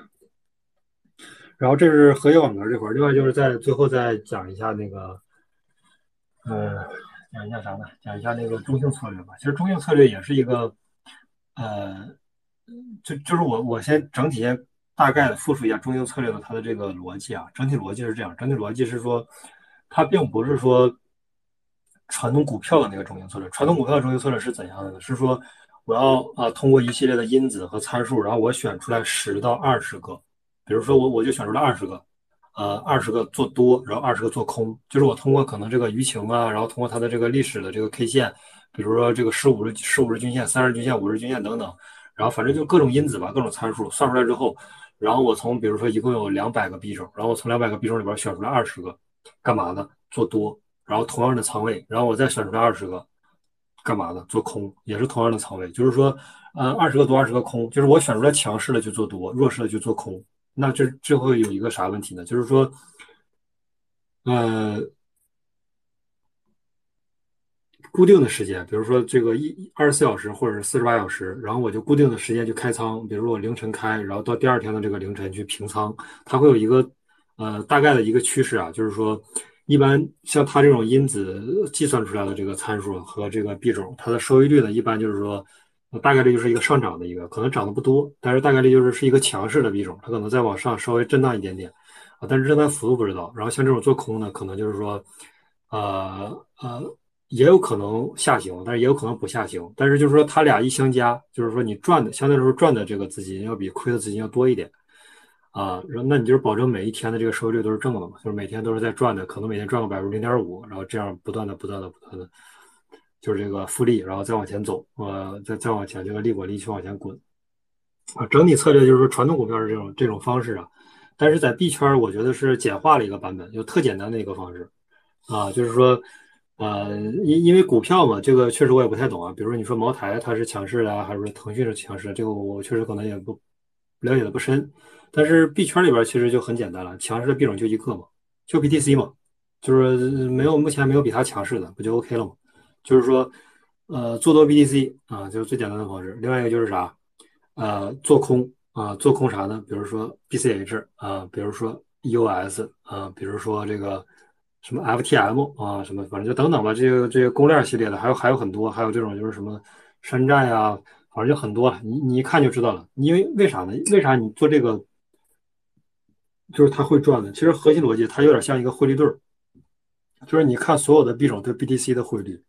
然后这是合约网格这块儿，另外就是在最后再讲一下那个，呃，讲一下啥呢？讲一下那个中性策略吧。其实中性策略也是一个，呃。就就是我我先整体先大概的复述一下中性策略的它的这个逻辑啊，整体逻辑是这样，整体逻辑是说，它并不是说传统股票的那个中性策略，传统股票的中性策略是怎样的呢？是说我要啊通过一系列的因子和参数，然后我选出来十到二十个，比如说我我就选出来二十个，呃二十个做多，然后二十个做空，就是我通过可能这个舆情啊，然后通过它的这个历史的这个 K 线，比如说这个十五日十五日均线、三十均线、五日均线等等，然后反正就各种因子吧，各种参数算出来之后，然后我从比如说一共有两百个币种，然后我从两百个币种里边选出来二十个，干嘛呢？做多，然后同样的仓位，然后我再选出来二十个。干嘛呢？做空也是同样的仓位，就是说，呃，二十个多，二十个空，就是我选出来强势的就做多，弱势的就做空。那这这会有一个啥问题呢？就是说，呃，固定的时间，比如说这个一二十四小时或者是四十八小时，然后我就固定的时间就开仓，比如说我凌晨开，然后到第二天的这个凌晨去平仓，它会有一个呃大概的一个趋势啊，就是说。一般像它这种因子计算出来的这个参数和这个币种，它的收益率呢，一般就是说，大概率就是一个上涨的一个，可能涨得不多，但是大概率就是是一个强势的币种，它可能再往上稍微震荡一点点啊，但是震荡幅度不知道。然后像这种做空呢，可能就是说，呃呃，也有可能下行，但是也有可能不下行。但是就是说，它俩一相加，就是说你赚的相对来说赚的这个资金要比亏的资金要多一点。啊，然后那你就是保证每一天的这个收益率都是正的嘛，就是每天都是在赚的，可能每天赚个百分之零点五，然后这样不断的、不断的、不断的，就是这个复利，然后再往前走，呃，再再往前，这个利滚利去往前滚。啊，整体策略就是说传统股票是这种这种方式啊，但是在币圈我觉得是简化了一个版本，就特简单的一个方式啊，就是说，呃，因因为股票嘛，这个确实我也不太懂啊，比如说你说茅台它是强势的，还是说腾讯是强势的，这个我确实可能也不了解的不深。但是币圈里边其实就很简单了，强势的币种就一个嘛，就 BTC 嘛，就是没有目前没有比它强势的，不就 OK 了吗？就是说，呃，做多 BTC 啊，就是最简单的方式。另外一个就是啥，呃，做空啊，做空啥呢？比如说 BCH 啊，比如说 US 啊，比如说这个什么 FTM 啊，什么反正就等等吧，这个这个公链系列的还有还有很多，还有这种就是什么山寨啊，反正就很多，你你一看就知道了。因为为啥呢？为啥你做这个？就是它会赚的，其实核心逻辑它有点像一个汇率对儿，就是你看所有的币种对 BTC 的汇率，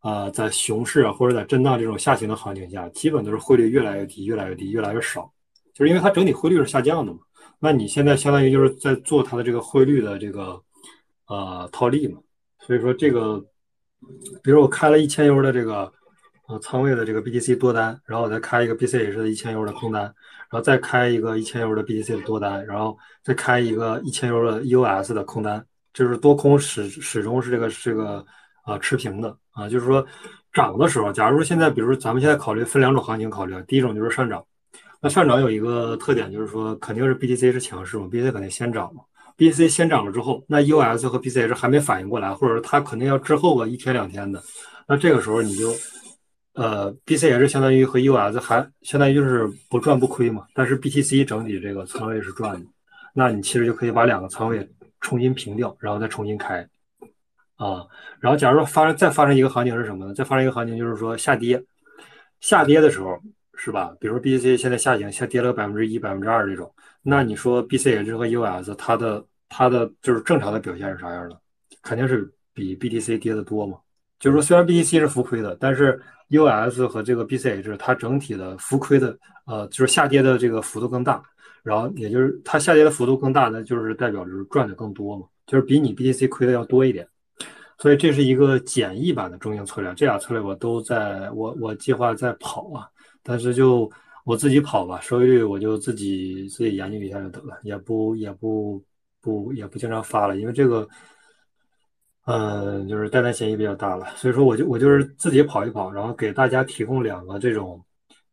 啊，在熊市啊或者在震荡这种下行的行情下，基本都是汇率越来越低，越来越低，越来越少，就是因为它整体汇率是下降的嘛。那你现在相当于就是在做它的这个汇率的这个呃套利嘛。所以说这个，比如我开了一千 U 的这个呃仓位的这个 BTC 多单，然后我再开一个 BCH 的一千 U 的空单。然后再开一个一千 U 的 BTC 的多单，然后再开一个一千 U 的 EOS 的空单，就是多空始始终是这个这个啊持平的啊，就是说涨的时候，假如说现在，比如咱们现在考虑分两种行情考虑，第一种就是上涨，那上涨有一个特点就是说肯定是 BTC 是强势嘛，BTC 肯定先涨嘛 B C 先涨了之后，那 U S 和 BCH 还没反应过来，或者它肯定要滞后个一天两天的，那这个时候你就。呃，BC 也是相当于和 U S 还相当于就是不赚不亏嘛，但是 BTC 整体这个仓位是赚的，那你其实就可以把两个仓位重新平掉，然后再重新开啊。然后假如说发生再发生一个行情是什么呢？再发生一个行情就是说下跌，下跌的时候是吧？比如说 BTC 现在下行下跌了百分之一、百分之二这种，那你说 BCH 和 US 它的它的就是正常的表现是啥样的？肯定是比 BTC 跌的多嘛。就是说虽然 BTC 是浮亏的，但是 US 和这个 BCH，它整体的浮亏的，呃，就是下跌的这个幅度更大，然后也就是它下跌的幅度更大，那就是代表着赚的更多嘛，就是比你 BTC 亏的要多一点，所以这是一个简易版的中性策略，这俩策略我都在我我计划在跑啊，但是就我自己跑吧，收益率我就自己自己研究一下就得了，也不也不不也不经常发了，因为这个。嗯，就是带单嫌疑比较大了，所以说我就我就是自己跑一跑，然后给大家提供两个这种，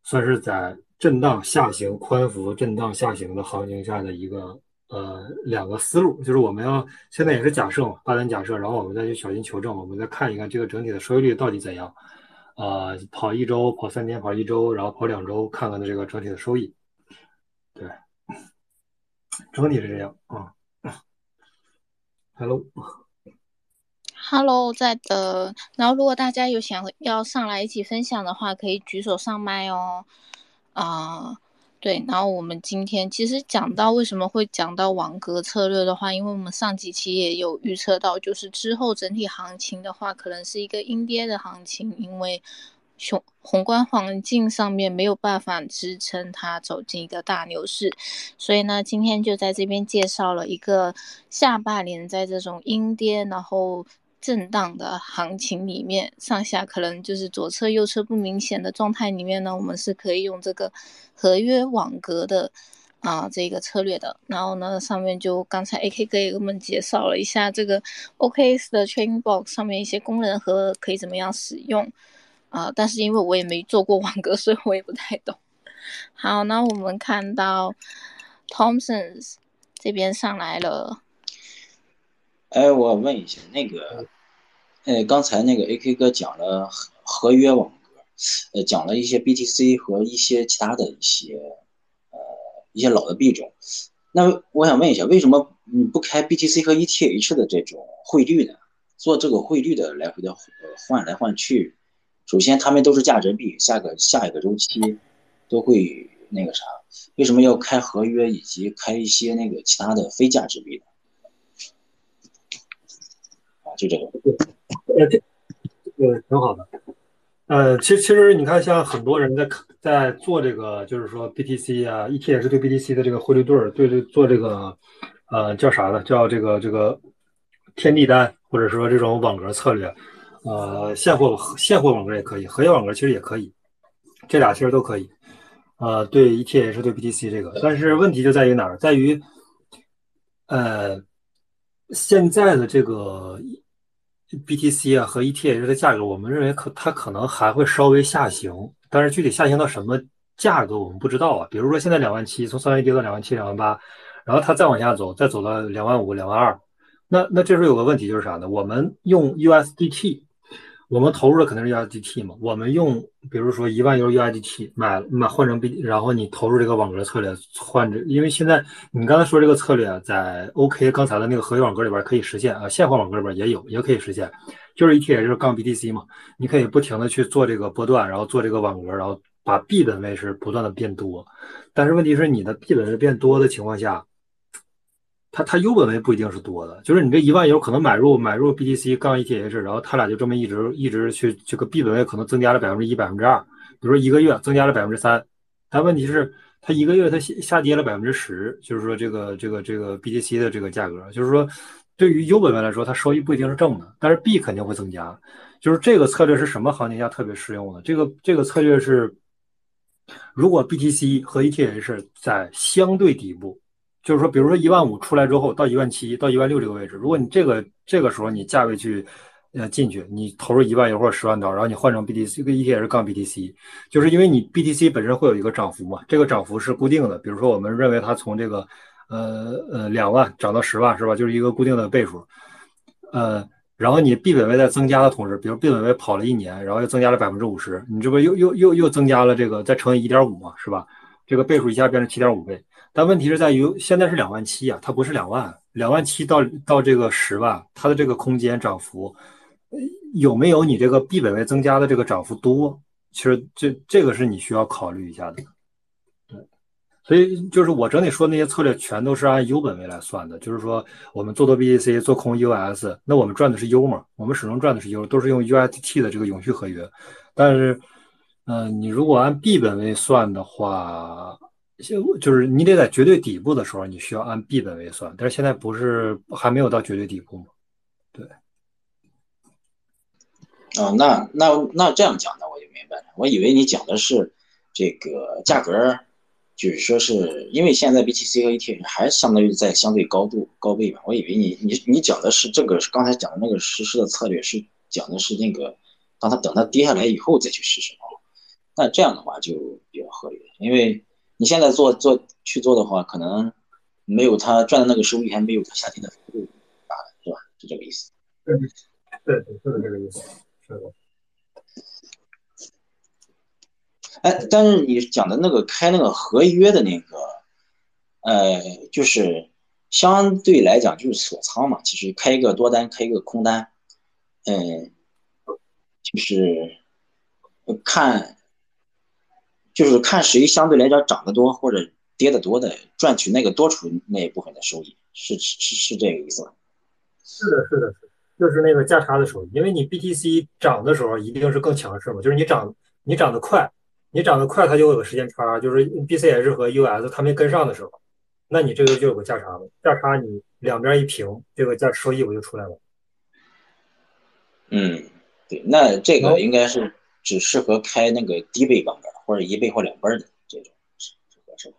算是在震荡下行、宽幅震荡下行的行情下的一个呃两个思路，就是我们要现在也是假设嘛，大胆假设，然后我们再去小心求证，我们再看一看这个整体的收益率到底怎样，啊，跑一周、跑三天、跑一周，然后跑两周，看看的这个整体的收益，对，整体是这样啊，Hello。Hello，在的。然后，如果大家有想要上来一起分享的话，可以举手上麦哦。啊，对。然后我们今天其实讲到为什么会讲到网格策略的话，因为我们上几期也有预测到，就是之后整体行情的话，可能是一个阴跌的行情，因为宏宏观环境上面没有办法支撑它走进一个大牛市，所以呢，今天就在这边介绍了一个下半年在这种阴跌然后震荡的行情里面，上下可能就是左侧右侧不明显的状态里面呢，我们是可以用这个合约网格的。啊，这个策略的，然后呢，上面就刚才 A K 哥也给我们介绍了一下这个 O K S 的 Trading Box 上面一些功能和可以怎么样使用啊，但是因为我也没做过网格，所以我也不太懂。好，那我们看到 Thompsons 这边上来了。哎，我问一下，那个，呃，刚才那个 A K 哥讲了合约网格，呃，讲了一些 B T C 和一些其他的一些呃。一些老的币种，那我想问一下，为什么你不开 BTC 和 ETH 的这种汇率呢？做这个汇率的来回的换来换去，首先他们都是价值币，下个下一个周期都会那个啥，为什么要开合约以及开一些那个其他的非价值币呢？就这个，呃，这个挺好的。呃，其实其实你看，像很多人在在做这个，就是说 BTC 啊，ETH 对 BTC 的这个汇率对，对对，做这个，呃，叫啥呢？叫这个这个天地单，或者说这种网格策略，呃，现货现货网格也可以，合约网格其实也可以，这俩其实都可以。呃，对 ETH 对 BTC 这个，但是问题就在于哪儿？在于，呃，现在的这个。BTC 啊和 ETH 的价格，我们认为可它可能还会稍微下行，但是具体下行到什么价格我们不知道啊。比如说现在两万七，从三万一跌到两万七、两万八，然后它再往下走，再走到两万五、两万二，那那这时候有个问题就是啥呢？我们用 USDT。我们投入的肯定是 USDT 嘛，我们用比如说一万 U USDT 买买换成 B，然后你投入这个网格策略换这，因为现在你刚才说这个策略在 OK 刚才的那个合约网格里边可以实现啊，现货网格里边也有也可以实现，就是 ETH 杠 BTC 嘛，你可以不停的去做这个波段，然后做这个网格，然后把 B 本位是不断的变多，但是问题是你的 B 本位变多的情况下。它它优本位不一定是多的，就是你这一万有可能买入买入 BTC 杠 ETH，然后它俩就这么一直一直去这个币本位可能增加了百分之一百分之二，比如说一个月增加了百分之三，但问题是它一个月它下下跌了百分之十，就是说这个这个这个 BTC 的这个价格，就是说对于优本位来说，它收益不一定是正的，但是币肯定会增加，就是这个策略是什么行情下特别适用的？这个这个策略是，如果 BTC 和 ETH 在相对底部。就是说，比如说一万五出来之后，到一万七到一万六这个位置，如果你这个这个时候你价位去呃进去，你投入一万或者十万刀，然后你换成 BTC，这个 ETH 杠 BTC，就是因为你 BTC 本身会有一个涨幅嘛，这个涨幅是固定的。比如说，我们认为它从这个呃呃两万涨到十万是吧？就是一个固定的倍数。呃，然后你币本位在增加的同时，比如币本位跑了一年，然后又增加了百分之五十，你这不又又又又增加了这个再乘以一点五嘛，是吧？这个倍数一下变成七点五倍。但问题是在于，现在是两万七啊，它不是两万，两万七到到这个十万，它的这个空间涨幅，有没有你这个币本位增加的这个涨幅多？其实这这个是你需要考虑一下的。对，所以就是我整体说那些策略全都是按 U 本位来算的，就是说我们做多 BTC 做空 US，那我们赚的是 U 嘛，我们始终赚的是 U，都是用 UST 的这个永续合约。但是，嗯，你如果按币本位算的话，就是你得在绝对底部的时候，你需要按币本位算，但是现在不是还没有到绝对底部吗？对。哦，那那那这样讲的我就明白了。我以为你讲的是这个价格，就是说是因为现在 BTC 和 ETH 还相当于在相对高度高位吧。我以为你你你讲的是这个刚才讲的那个实施的策略是讲的是那个，当它等它跌下来以后再去实施。那这样的话就比较合理，因为。你现在做做去做的话，可能没有他赚的那个收益，还没有他下跌的幅度大，是吧？是这个意思。对对对，是这个意思。是的。哎，但是你讲的那个开那个合约的那个，呃，就是相对来讲就是锁仓嘛。其实开一个多单，开一个空单，嗯，就是看。就是看谁相对来讲涨得多或者跌得多的，赚取那个多出那一部分的收益，是是是这个意思吧？是的，是的，是，就是那个价差的收益。因为你 BTC 涨的时候一定是更强势嘛，就是你涨你涨得快，你涨得快，它就会有个时间差，就是 BCH 和 US 它没跟上的时候，那你这个就有个价差了，价差你两边一平，这个价收益不就出来了？嗯，对，那这个应该是只适合开那个低倍杠杆或者一倍或两倍的这种是是合适的？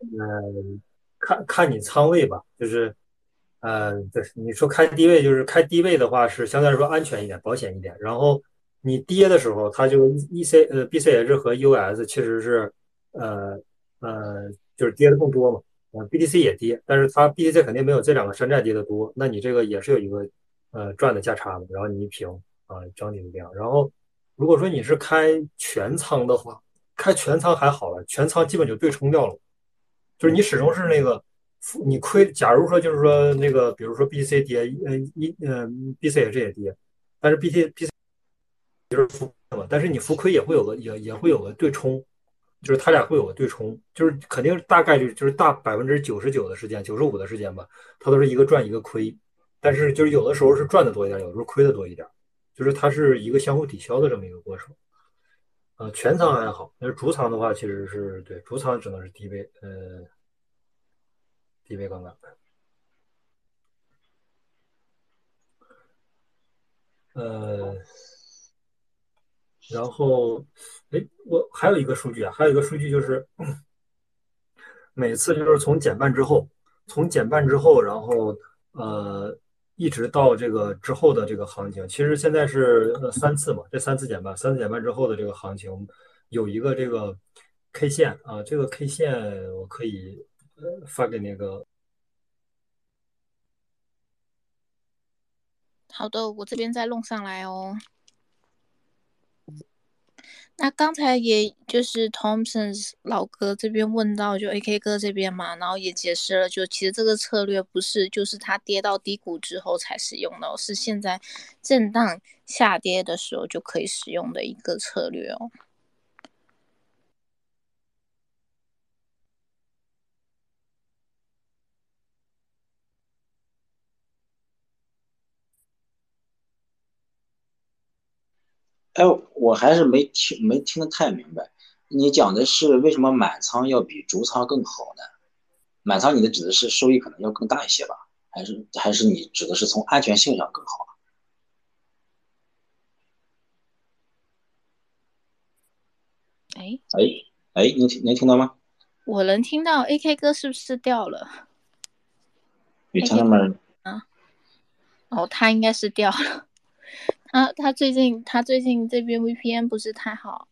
嗯，看看你仓位吧，就是，呃，对，你说开低位，就是开低位的话是相对来说安全一点、保险一点。然后你跌的时候，它就 E C 呃 B C H 和 U S 其实是呃呃就是跌的更多嘛，呃 B T C 也跌，但是它 B T C 肯定没有这两个山寨跌的多，那你这个也是有一个。呃，赚的价差的，然后你一平啊，整体是这样。然后，如果说你是开全仓的话，开全仓还好了，全仓基本就对冲掉了。就是你始终是那个，你亏。假如说就是说那个，比如说 B C 跌，呃一呃 B C 也这也跌，但是 B T B C 就是浮嘛，但是你浮亏也会有个也也会有个对冲，就是它俩会有个对冲，就是肯定大概率就是大百分之九十九的时间，九十五的时间吧，它都是一个赚一个亏。但是就是有的时候是赚的多一点，有的时候亏的多一点，就是它是一个相互抵消的这么一个过程。呃，全仓还好，但是主仓的话，其实是对主仓只能是低位，呃，低位杠杆。呃，然后，哎，我还有一个数据啊，还有一个数据就是，每次就是从减半之后，从减半之后，然后呃。一直到这个之后的这个行情，其实现在是三次嘛，这三次减半，三次减半之后的这个行情有一个这个 K 线啊，这个 K 线我可以发给那个。好的，我这边再弄上来哦。那刚才也就是 Thompson 老哥这边问到，就 AK 哥这边嘛，然后也解释了，就其实这个策略不是就是他跌到低谷之后才使用的，是现在震荡下跌的时候就可以使用的一个策略哦。哎，我还是没听没听得太明白，你讲的是为什么满仓要比逐仓更好呢？满仓你的指的是收益可能要更大一些吧？还是还是你指的是从安全性上更好？哎哎哎，能听能听到吗？我能听到，AK 哥是不是掉了？你听到吗？啊，哦，他应该是掉了。啊他最近他最近这边 VPN 不是太好，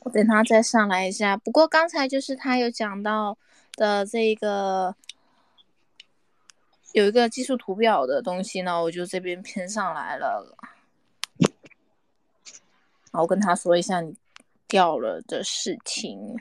我等他再上来一下。不过刚才就是他有讲到的这个有一个技术图表的东西呢，我就这边拼上来了。然后跟他说一下你掉了的事情。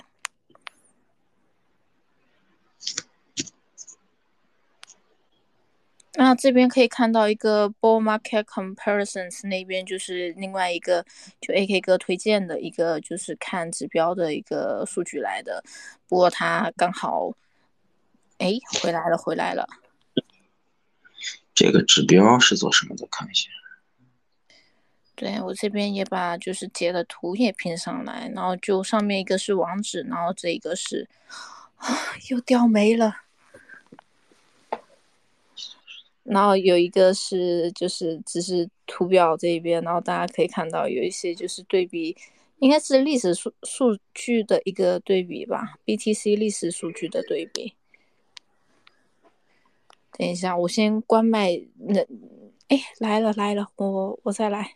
那这边可以看到一个 bull market comparisons 那边就是另外一个就 AK 哥推荐的一个就是看指标的一个数据来的，不过他刚好，哎，回来了回来了。这个指标是做什么的？看一下。对我这边也把就是截的图也拼上来，然后就上面一个是网址，然后这个是啊又掉没了。然后有一个是就是只是图表这边，然后大家可以看到有一些就是对比，应该是历史数数据的一个对比吧，BTC 历史数据的对比。等一下，我先关麦。那，哎，来了来了，我我再来。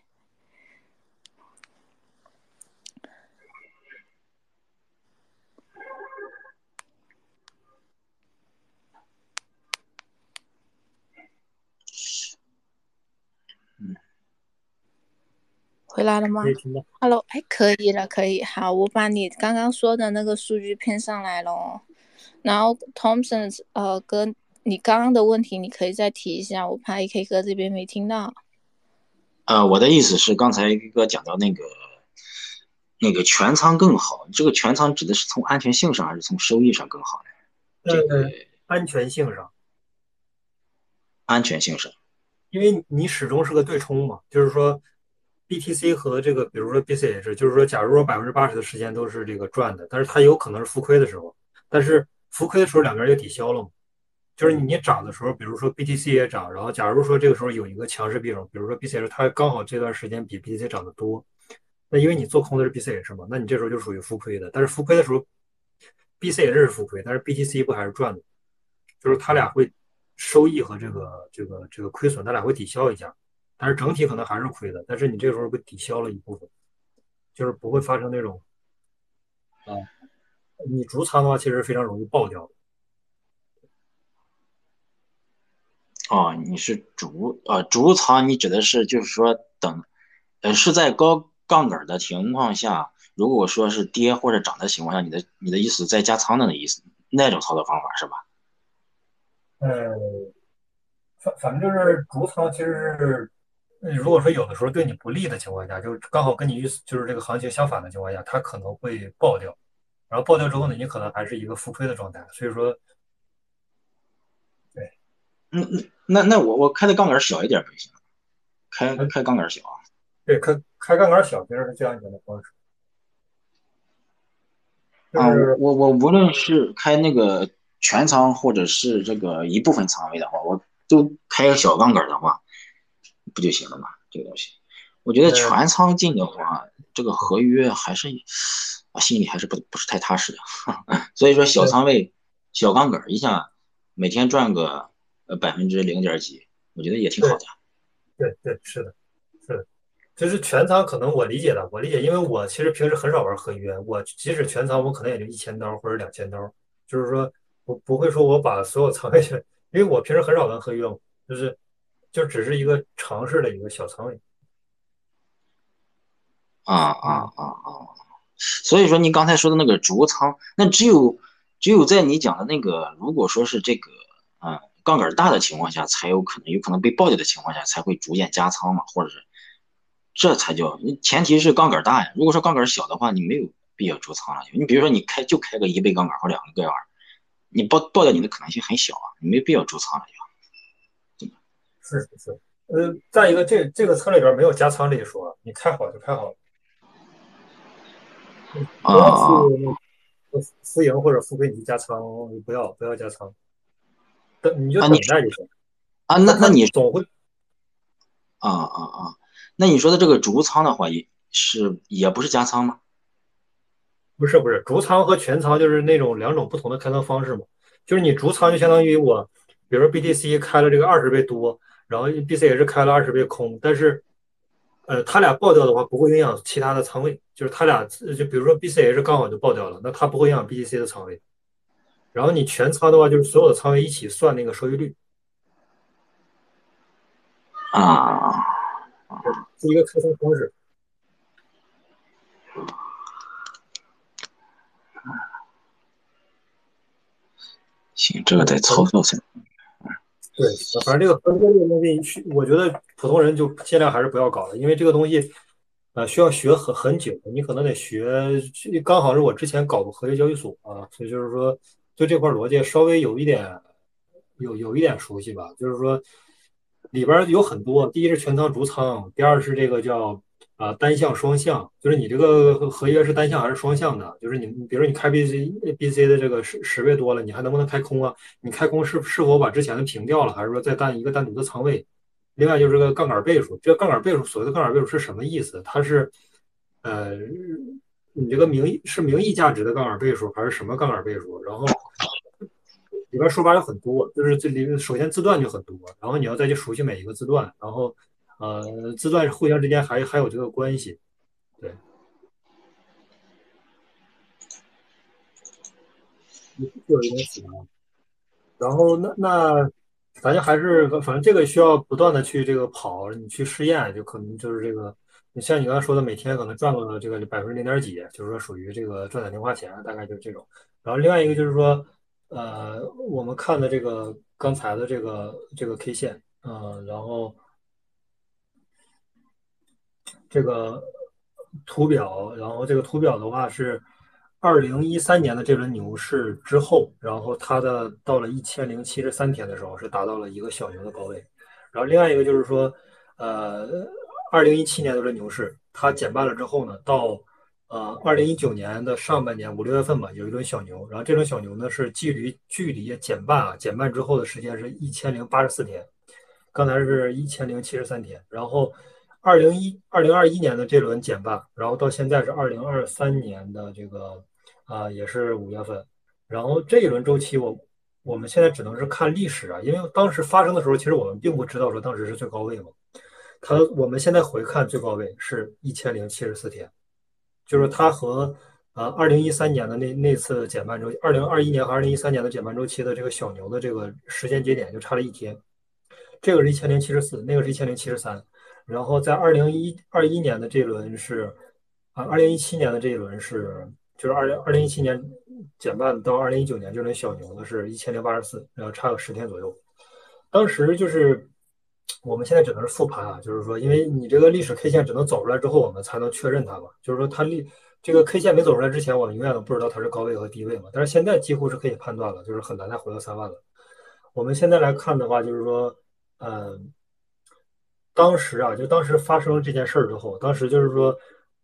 回来了吗？Hello，哎，可以了，可以。好，我把你刚刚说的那个数据拼上来了。然后 Thompson，呃，哥，你刚刚的问题你可以再提一下，我怕 AK 哥这边没听到。呃，我的意思是，刚才 AK 哥讲到那个那个全仓更好，这个全仓指的是从安全性上还是从收益上更好呢？这个安全性上。安全性上，因为你始终是个对冲嘛，就是说。BTC 和这个，比如说 BCH，就是说，假如说百分之八十的时间都是这个赚的，但是它有可能是浮亏的时候，但是浮亏的时候两边就抵消了嘛。就是你涨的时候，比如说 BTC 也涨，然后假如说这个时候有一个强势币种，比如说 BCH，它刚好这段时间比 BTC 涨得多，那因为你做空的是 BCH 嘛，那你这时候就属于浮亏的。但是浮亏的时候，BCH 是浮亏，但是 BTC 不还是赚的？就是它俩会收益和这个这个这个亏损，它俩会抵消一下。但是整体可能还是亏的，但是你这个时候被抵消了一部分，就是不会发生那种啊，你逐仓的话其实非常容易爆掉的。哦，你是逐啊逐仓，你指的是就是说等，呃是在高杠杆的情况下，如果说是跌或者涨的情况下，你的你的意思在加仓的那意思，那种操作方法是吧？呃，反反正就是逐仓，其实是。如果说有的时候对你不利的情况下，就是刚好跟你预就是这个行情相反的情况下，它可能会爆掉，然后爆掉之后呢，你可能还是一个浮亏的状态。所以说，对，嗯嗯，那那我我开的杠杆小一点就行，开开杠杆小，对，开开杠杆小其实是最安全的方式。啊，我我无论是开那个全仓或者是这个一部分仓位的话，我都开个小杠杆的话。不就行了嘛？这个东西，我觉得全仓进的话，这个合约还是啊，心里还是不不是太踏实的。所以说小仓位、小杠杆一下，每天赚个呃百分之零点几，我觉得也挺好的。对对，是的，是的。就是全仓可能我理解的，我理解，因为我其实平时很少玩合约，我即使全仓，我可能也就一千刀或者两千刀，就是说我不会说我把所有仓位全，因为我平时很少玩合约，就是。就只是一个尝试的一个小仓位，啊啊啊啊！所以说，你刚才说的那个逐仓，那只有只有在你讲的那个，如果说是这个，嗯，杠杆大的情况下，才有可能有可能被爆掉的情况下，才会逐渐加仓嘛，或者是这才叫前提是杠杆大呀。如果说杠杆小的话，你没有必要逐仓了。你比如说，你开就开个一倍杠杆或两个杠杆，你爆爆掉你的可能性很小啊，你没必要逐仓了就。是是是，呃，再一个，这这个策略里边没有加仓这一说，你开好就开好，不要负负盈或者付亏，你加仓，不要不要加仓，等你就等待就行。啊，那那你总会啊啊啊，那你说的这个逐仓的话，也是也不是加仓吗？不是不是，逐仓和全仓就是那种两种不同的开仓方式嘛，就是你逐仓就相当于我，比如说 BTC 开了这个二十倍多。然后 B C 也是开了二十倍空，但是，呃，它俩爆掉的话不会影响其他的仓位，就是它俩就比如说 B C H 刚好就爆掉了，那它不会影响 B T C 的仓位。然后你全仓的话，就是所有的仓位一起算那个收益率。啊，是一个开仓方式。行，这个得操作下。对，反正这个合约这个东西，我觉得普通人就尽量还是不要搞了，因为这个东西，呃，需要学很很久，你可能得学。刚好是我之前搞过合约交易所啊，所以就是说对这块逻辑稍微有一点有有一点熟悉吧。就是说里边有很多，第一是全仓逐仓，第二是这个叫。啊，单向、双向，就是你这个合约是单向还是双向的？就是你，比如说你开 B C B C 的这个十十倍多了，你还能不能开空啊？你开空是是否把之前的平掉了，还是说再单一个单独的仓位？另外就是个杠杆倍数，这个杠杆倍数，所谓的杠杆倍数是什么意思？它是，呃，你这个名义是名义价值的杠杆倍数，还是什么杠杆倍数？然后里边说法有很多，就是这里首先字段就很多，然后你要再去熟悉每一个字段，然后。呃，字段互相之间还还有这个关系，对。有一点死啊。然后那那，反正还是反正这个需要不断的去这个跑，你去试验，就可能就是这个，你像你刚才说的，每天可能赚个这个百分之零点几，就是说属于这个赚点零花钱，大概就是这种。然后另外一个就是说，呃，我们看的这个刚才的这个这个 K 线，嗯，然后。这个图表，然后这个图表的话是二零一三年的这轮牛市之后，然后它的到了一千零七十三天的时候是达到了一个小牛的高位，然后另外一个就是说，呃，二零一七年的轮牛市，它减半了之后呢，到呃二零一九年的上半年五六月份吧，有一轮小牛，然后这轮小牛呢是距离距离减半啊，减半之后的时间是一千零八十四天，刚才是一千零七十三天，然后二零一二零二一年的这轮减半，然后到现在是二零二三年的这个啊也是五月份，然后这一轮周期我。我们现在只能是看历史啊，因为当时发生的时候，其实我们并不知道说当时是最高位嘛。它我们现在回看最高位是一千零七十四天，就是它和呃二零一三年的那那次减半周期，二零二一年和二零一三年的减半周期的这个小牛的这个时间节点就差了一天。这个是一千零七十四，那个是一千零七十三。然后在二零一二一年的这一轮是啊，二零一七年的这一轮是就是二零二零一七年。减半到二零一九年这轮小牛的是一千零八十四，然后差个十天左右。当时就是我们现在只能是复盘啊，就是说，因为你这个历史 K 线只能走出来之后，我们才能确认它嘛。就是说，它历这个 K 线没走出来之前，我们永远都不知道它是高位和低位嘛。但是现在几乎是可以判断了，就是很难再回到三万了。我们现在来看的话，就是说，嗯，当时啊，就当时发生这件事儿之后，当时就是说。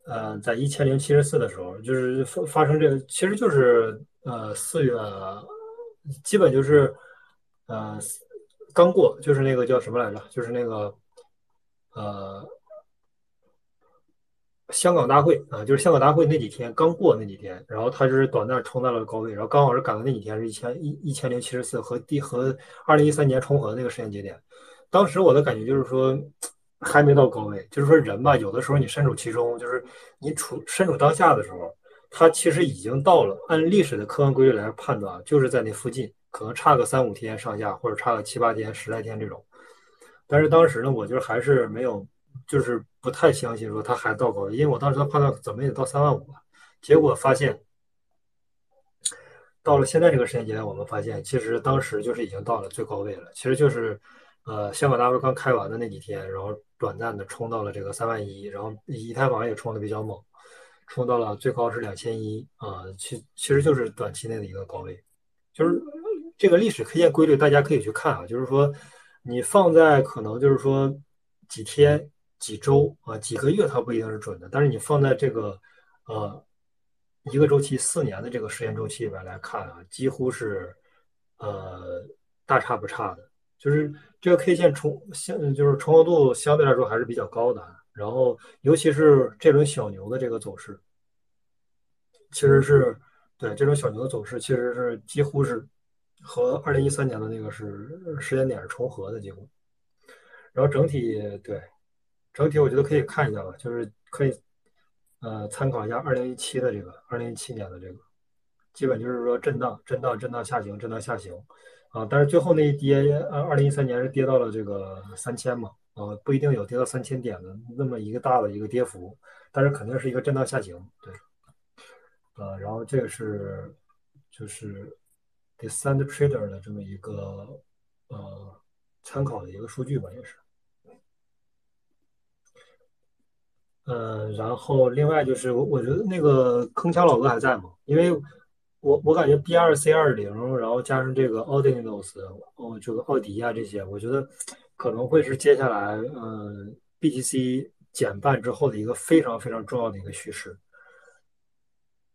呃，在一千零七十四的时候，就是发发生这个，其实就是呃四月，基本就是呃刚过，就是那个叫什么来着？就是那个呃香港大会啊，就是香港大会那几天刚过那几天，然后它是短暂冲到了高位，然后刚好是赶到那几天是一千一一千零七十四和第和二零一三年重合的那个时间节点。当时我的感觉就是说。还没到高位，就是说人吧，有的时候你身处其中，就是你处身处当下的时候，它其实已经到了。按历史的客观规律来判断，就是在那附近，可能差个三五天上下，或者差个七八天、十来天这种。但是当时呢，我就是还是没有，就是不太相信说它还到高位，因为我当时的判断怎么也到三万五了。结果发现，到了现在这个时间节点，我们发现其实当时就是已经到了最高位了，其实就是。呃，香港大会刚开完的那几天，然后短暂的冲到了这个三万一，然后以太坊也冲的比较猛，冲到了最高是两千一啊，其其实就是短期内的一个高位，就是这个历史 K 线规律，大家可以去看啊，就是说你放在可能就是说几天、几周啊、几个月，它不一定是准的，但是你放在这个呃一个周期四年的这个时间周期里边来看啊，几乎是呃大差不差的。就是这个 K 线重相，就是重合度相对来说还是比较高的。然后，尤其是这轮小牛的这个走势，其实是对这种小牛的走势，其实是几乎是和二零一三年的那个是时间点是重合的几乎。然后整体对整体，我觉得可以看一下吧，就是可以呃参考一下二零一七的这个二零一七年的这个，基本就是说震荡、震荡、震荡下行、震荡下行。啊，但是最后那一跌，呃，二零一三年是跌到了这个三千嘛，啊，不一定有跌到三千点的那么一个大的一个跌幅，但是肯定是一个震荡下行，对，呃，然后这个是就是 Descend Trader 的这么一个呃参考的一个数据吧，也是，呃，然后另外就是我我觉得那个铿锵老哥还在吗？因为。我我感觉 B 二 C 二零，然后加上这个 Audinos，哦，这个奥迪啊这些，我觉得可能会是接下来嗯 BTC 减半之后的一个非常非常重要的一个趋势。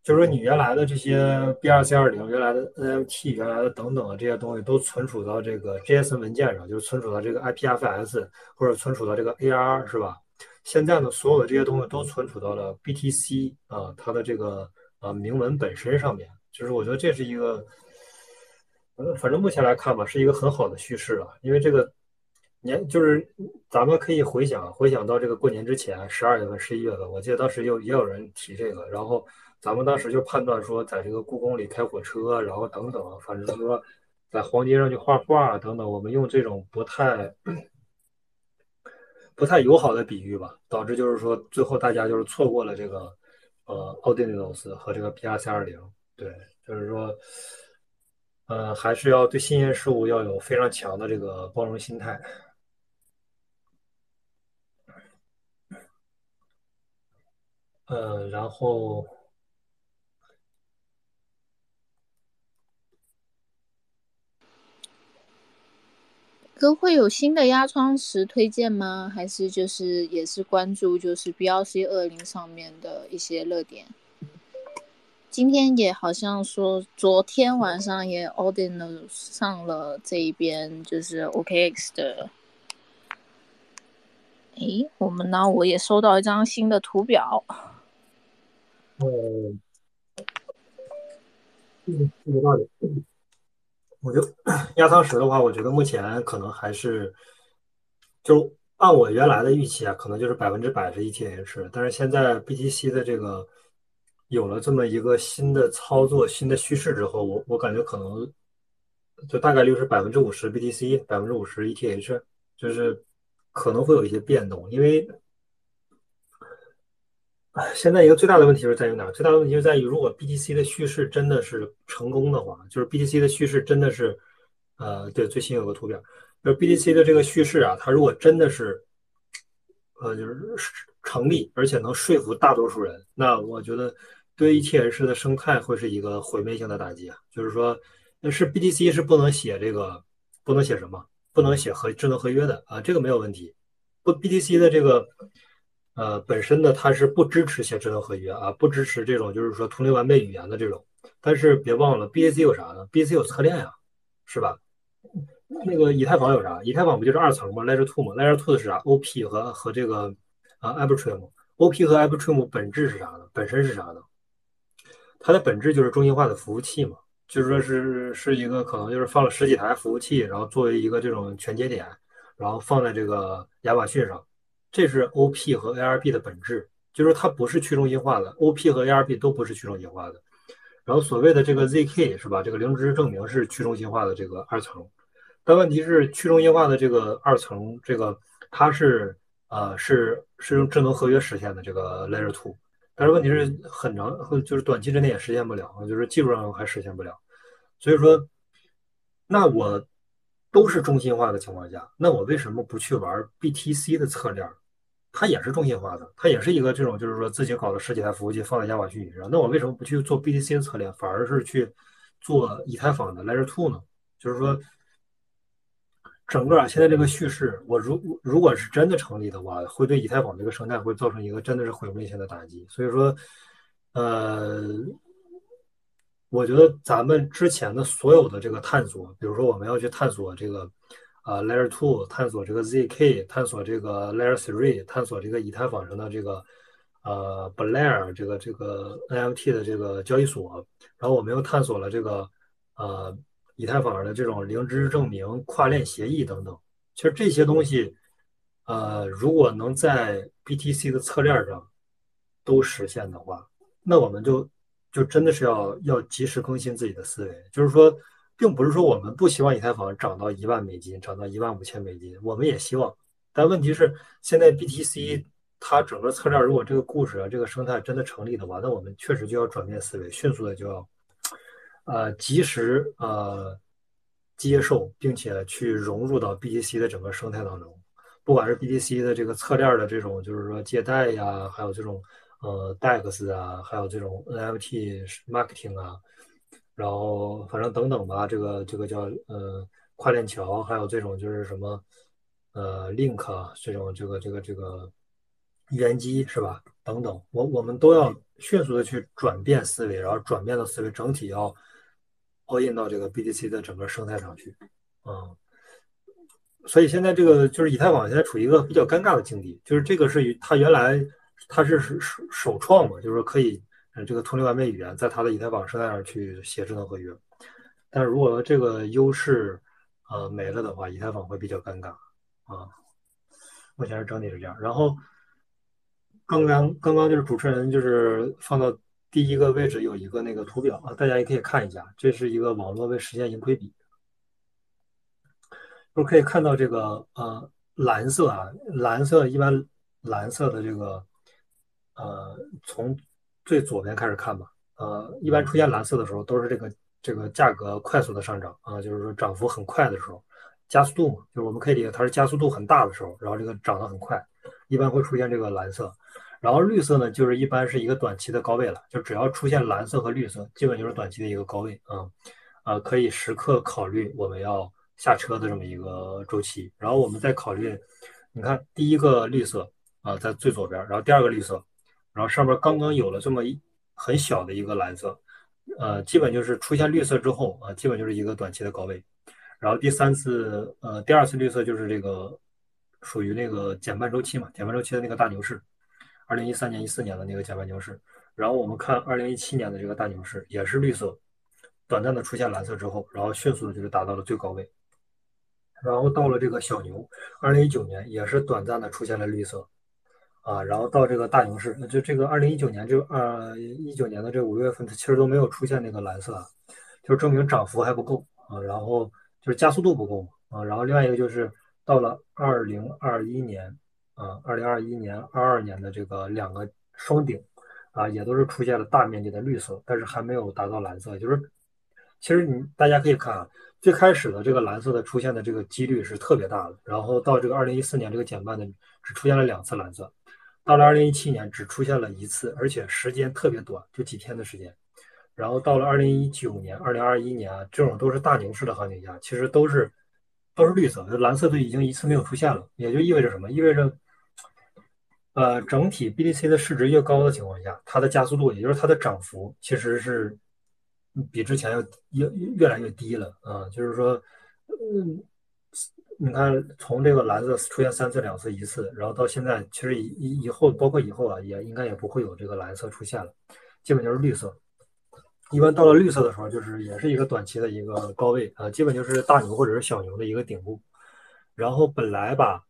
就是说，你原来的这些 B 二 C 二零，原来的 NFT，原来的等等的这些东西都存储到这个 JSON 文件上，就是存储到这个 IPFS 或者存储到这个 AR 是吧？现在呢，所有的这些东西都存储到了 BTC 啊，它的这个呃铭文本身上面。就是我觉得这是一个，呃，反正目前来看吧，是一个很好的趋势了。因为这个年就是咱们可以回想回想到这个过年之前，十二月份、十一月份，我记得当时有也有人提这个，然后咱们当时就判断说，在这个故宫里开火车，然后等等，反正就是说在黄金上去画画等等，我们用这种不太不太友好的比喻吧，导致就是说最后大家就是错过了这个呃奥迪诺斯和这个 B R C 二零。对，就是说，呃，还是要对新鲜事物要有非常强的这个包容心态。呃，然后，哥会有新的压窗石推荐吗？还是就是也是关注就是 BLC 二零上面的一些热点？今天也好像说，昨天晚上也 Ordinal 上了这一边，就是 OKX 的。诶，我们呢，我也收到一张新的图表。嗯，嗯，这个道理。我就 压舱石的话，我觉得目前可能还是，就按我原来的预期啊，可能就是百分之百是 ETH，但是现在 BTC 的这个。有了这么一个新的操作、新的趋势之后，我我感觉可能就大概率是百分之五十 BTC，百分之五十 ETH，就是可能会有一些变动。因为现在一个最大的问题是在于哪？最大的问题是在于，如果 BTC 的叙事真的是成功的话，就是 BTC 的叙事真的是，呃，对，最新有个图表，就是 BTC 的这个叙事啊，它如果真的是，呃，就是成立，而且能说服大多数人，那我觉得。对 ETH 的生态会是一个毁灭性的打击啊！就是说，那是 BTC 是不能写这个，不能写什么，不能写合智能合约的啊，这个没有问题。不，BTC 的这个呃本身呢，它是不支持写智能合约啊，不支持这种就是说图灵完备语言的这种。但是别忘了，BTC 有啥呢？BTC 有侧链呀，是吧？那个以太坊有啥？以太坊不就是二层吗？Layer two 吗？Layer two 的是啥？OP 和和这个啊 Arbitrum。OP 和 Arbitrum 本质是啥呢？本身是啥呢？它的本质就是中心化的服务器嘛，就是说是是一个可能就是放了十几台服务器，然后作为一个这种全节点，然后放在这个亚马逊上，这是 OP 和 ARB 的本质，就是它不是去中心化的，OP 和 ARB 都不是去中心化的。然后所谓的这个 ZK 是吧？这个零知识证明是去中心化的这个二层，但问题是去中心化的这个二层，这个它是呃是是用智能合约实现的这个 Layer Two。但是问题是很长，就是短期之内也实现不了，就是技术上还实现不了。所以说，那我都是中心化的情况下，那我为什么不去玩 BTC 的侧链？它也是中心化的，它也是一个这种，就是说自己搞了十几台服务器放在亚马逊上。那我为什么不去做 BTC 的侧链，反而是去做以太坊的 Layer Two 呢？就是说。整个现在这个叙事，我如如果是真的成立的话，会对以太坊这个生态会造成一个真的是毁灭性的打击。所以说，呃，我觉得咱们之前的所有的这个探索，比如说我们要去探索这个啊 Layer Two，探索这个 ZK，探索这个 Layer Three，探索这个以太坊上的这个呃 b l a i r 这个这个 NFT 的这个交易所，然后我们又探索了这个呃。以太坊的这种零知识证明、跨链协议等等，其实这些东西，呃，如果能在 BTC 的侧链上都实现的话，那我们就就真的是要要及时更新自己的思维。就是说，并不是说我们不希望以太坊涨到一万美金，涨到一万五千美金，我们也希望。但问题是，现在 BTC 它整个侧链，如果这个故事啊，这个生态真的成立的话，那我们确实就要转变思维，迅速的就要。呃，及时呃接受，并且去融入到 BTC 的整个生态当中，不管是 BTC 的这个侧链的这种，就是说借贷呀，还有这种呃 DEX 啊，还有这种 NFT marketing 啊，然后反正等等吧，这个这个叫呃跨链桥，还有这种就是什么呃 Link 啊这种这个这个这个预言机是吧？等等，我我们都要迅速的去转变思维，然后转变的思维整体要。拖印到这个 BTC 的整个生态上去，嗯，所以现在这个就是以太坊现在处于一个比较尴尬的境地，就是这个是它原来它是首首创嘛，就是说可以这个图灵完美语言在它的以太坊生态上去写智能合约，但是如果这个优势呃没了的话，以太坊会比较尴尬啊。目前是整体是这样，然后刚刚刚刚就是主持人就是放到。第一个位置有一个那个图表啊，大家也可以看一下，这是一个网络为实现盈亏比，就可以看到这个呃蓝色啊，蓝色一般蓝色的这个呃从最左边开始看吧，呃一般出现蓝色的时候都是这个这个价格快速的上涨啊，就是说涨幅很快的时候，加速度嘛，就是我们可以理解它是加速度很大的时候，然后这个涨得很快，一般会出现这个蓝色。然后绿色呢，就是一般是一个短期的高位了，就只要出现蓝色和绿色，基本就是短期的一个高位啊，啊，可以时刻考虑我们要下车的这么一个周期。然后我们再考虑，你看第一个绿色啊，在最左边，然后第二个绿色，然后上面刚刚有了这么一很小的一个蓝色，呃，基本就是出现绿色之后啊，基本就是一个短期的高位。然后第三次，呃，第二次绿色就是这个属于那个减半周期嘛，减半周期的那个大牛市，二零一三年、一四年的那个减半牛市。然后我们看二零一七年的这个大牛市也是绿色，短暂的出现蓝色之后，然后迅速的就是达到了最高位。然后到了这个小牛，二零一九年也是短暂的出现了绿色，啊，然后到这个大牛市，就这个二零一九年就二一九年的这五月份，它其实都没有出现那个蓝色，就证明涨幅还不够啊，然后就是加速度不够，啊，然后另外一个就是到了二零二一年，啊，二零二一年、二二年的这个两个双顶。啊，也都是出现了大面积的绿色，但是还没有达到蓝色。就是，其实你大家可以看啊，最开始的这个蓝色的出现的这个几率是特别大的，然后到这个二零一四年这个减半的只出现了两次蓝色，到了二零一七年只出现了一次，而且时间特别短，就几天的时间。然后到了二零一九年、二零二一年啊，这种都是大牛市的行情下，其实都是都是绿色，蓝色都已经一次没有出现了，也就意味着什么？意味着。呃，整体 BTC 的市值越高的情况下，它的加速度，也就是它的涨幅，其实是比之前要越越来越低了啊。就是说，嗯，你看从这个蓝色出现三次、两次、一次，然后到现在，其实以以后，包括以后啊，也应该也不会有这个蓝色出现了，基本就是绿色。一般到了绿色的时候，就是也是一个短期的一个高位啊，基本就是大牛或者是小牛的一个顶部。然后本来吧。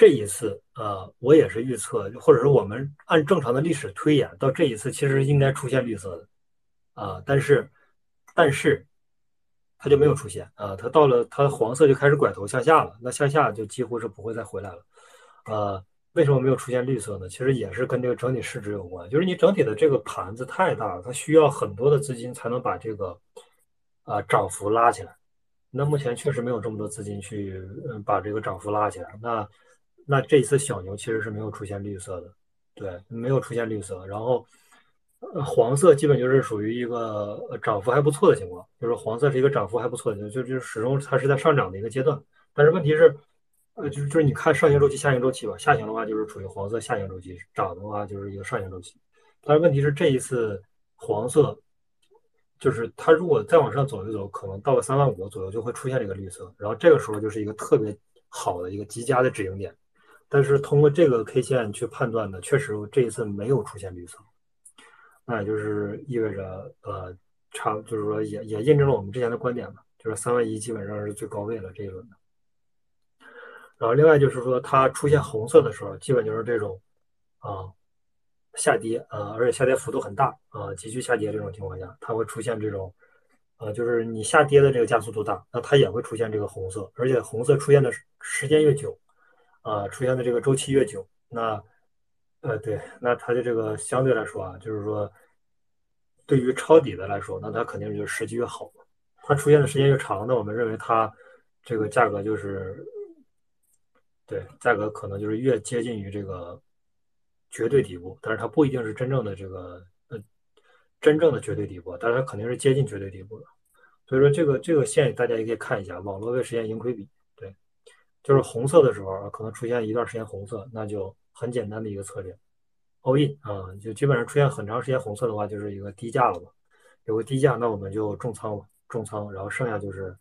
这一次，呃，我也是预测，或者是我们按正常的历史推演，到这一次其实应该出现绿色的，啊，但是，但是，它就没有出现，啊，它到了它黄色就开始拐头向下了，那向下就几乎是不会再回来了，呃，为什么没有出现绿色呢？其实也是跟这个整体市值有关，就是你整体的这个盘子太大了，它需要很多的资金才能把这个，啊，涨幅拉起来，那目前确实没有这么多资金去，嗯，把这个涨幅拉起来，那。那这一次小牛其实是没有出现绿色的，对，没有出现绿色。然后，呃，黄色基本就是属于一个涨幅还不错的情况，就是黄色是一个涨幅还不错的，就就始终它是在上涨的一个阶段。但是问题是，呃，就是就是你看上行周期、下行周期吧，下行的话就是处于黄色下行周期，涨的话就是一个上行周期。但是问题是这一次黄色，就是它如果再往上走一走，可能到了三万五左右就会出现这个绿色，然后这个时候就是一个特别好的一个极佳的止盈点。但是通过这个 K 线去判断呢，确实这一次没有出现绿色，那也就是意味着，呃，差就是说也也印证了我们之前的观点嘛，就是三万一基本上是最高位了这一轮的。然后另外就是说它出现红色的时候，基本就是这种啊下跌啊，而且下跌幅度很大啊，急剧下跌这种情况下，它会出现这种，呃，就是你下跌的这个加速度大，那它也会出现这个红色，而且红色出现的时间越久。啊，出现的这个周期越久，那，呃，对，那它的这个相对来说啊，就是说，对于抄底的来说，那它肯定就是时机越好。它出现的时间越长，那我们认为它这个价格就是，对，价格可能就是越接近于这个绝对底部，但是它不一定是真正的这个呃真正的绝对底部，但是它肯定是接近绝对底部的。所以说这个这个线大家也可以看一下，网络位实现盈亏比。就是红色的时候，可能出现一段时间红色，那就很简单的一个策略，all in 啊，就基本上出现很长时间红色的话，就是一个低价了嘛。有个低价，那我们就重仓嘛，重仓，然后剩下就是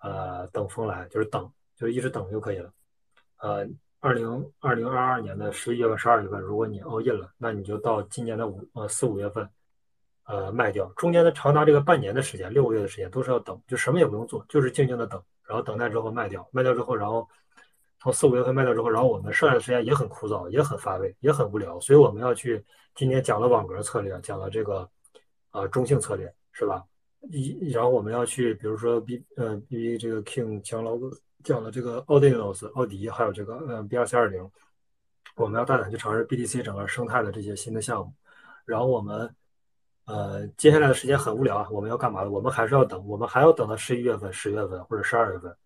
呃等风来，就是等，就是一直等就可以了。呃，二零二零二二年的十一月份、十二月份，如果你 all in 了，那你就到今年的五呃四五月份呃卖掉，中间的长达这个半年的时间，六个月的时间都是要等，就什么也不用做，就是静静的等。然后等待之后卖掉，卖掉之后，然后从四五月份卖掉之后，然后我们剩下的时间也很枯燥，也很乏味，也很无聊，所以我们要去今天讲了网格策略，讲了这个啊中性策略，是吧？一然后我们要去，比如说 B 呃 B 这个 King 强老讲了这个奥迪 os 奥迪，还有这个呃 B 二 C 二零，我们要大胆去尝试 BTC 整个生态的这些新的项目，然后我们。呃，接下来的时间很无聊啊，我们要干嘛呢？我们还是要等，我们还要等到十一月份、十月份或者十二月份，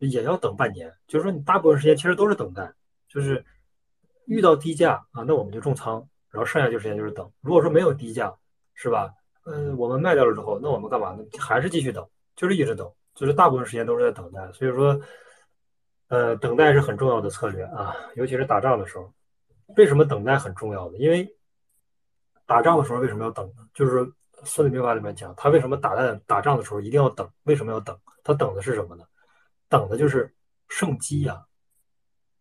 也要等半年。就是说，你大部分时间其实都是等待，就是遇到低价啊，那我们就重仓，然后剩下就时间就是等。如果说没有低价，是吧？嗯，我们卖掉了之后，那我们干嘛呢？还是继续等，就是一直等就是大部分时间都是在等待。所以说，呃，等待是很重要的策略啊，尤其是打仗的时候。为什么等待很重要呢？因为打仗的时候为什么要等呢？就是《孙子兵法》里面讲，他为什么打在打仗的时候一定要等？为什么要等？他等的是什么呢？等的就是胜机呀。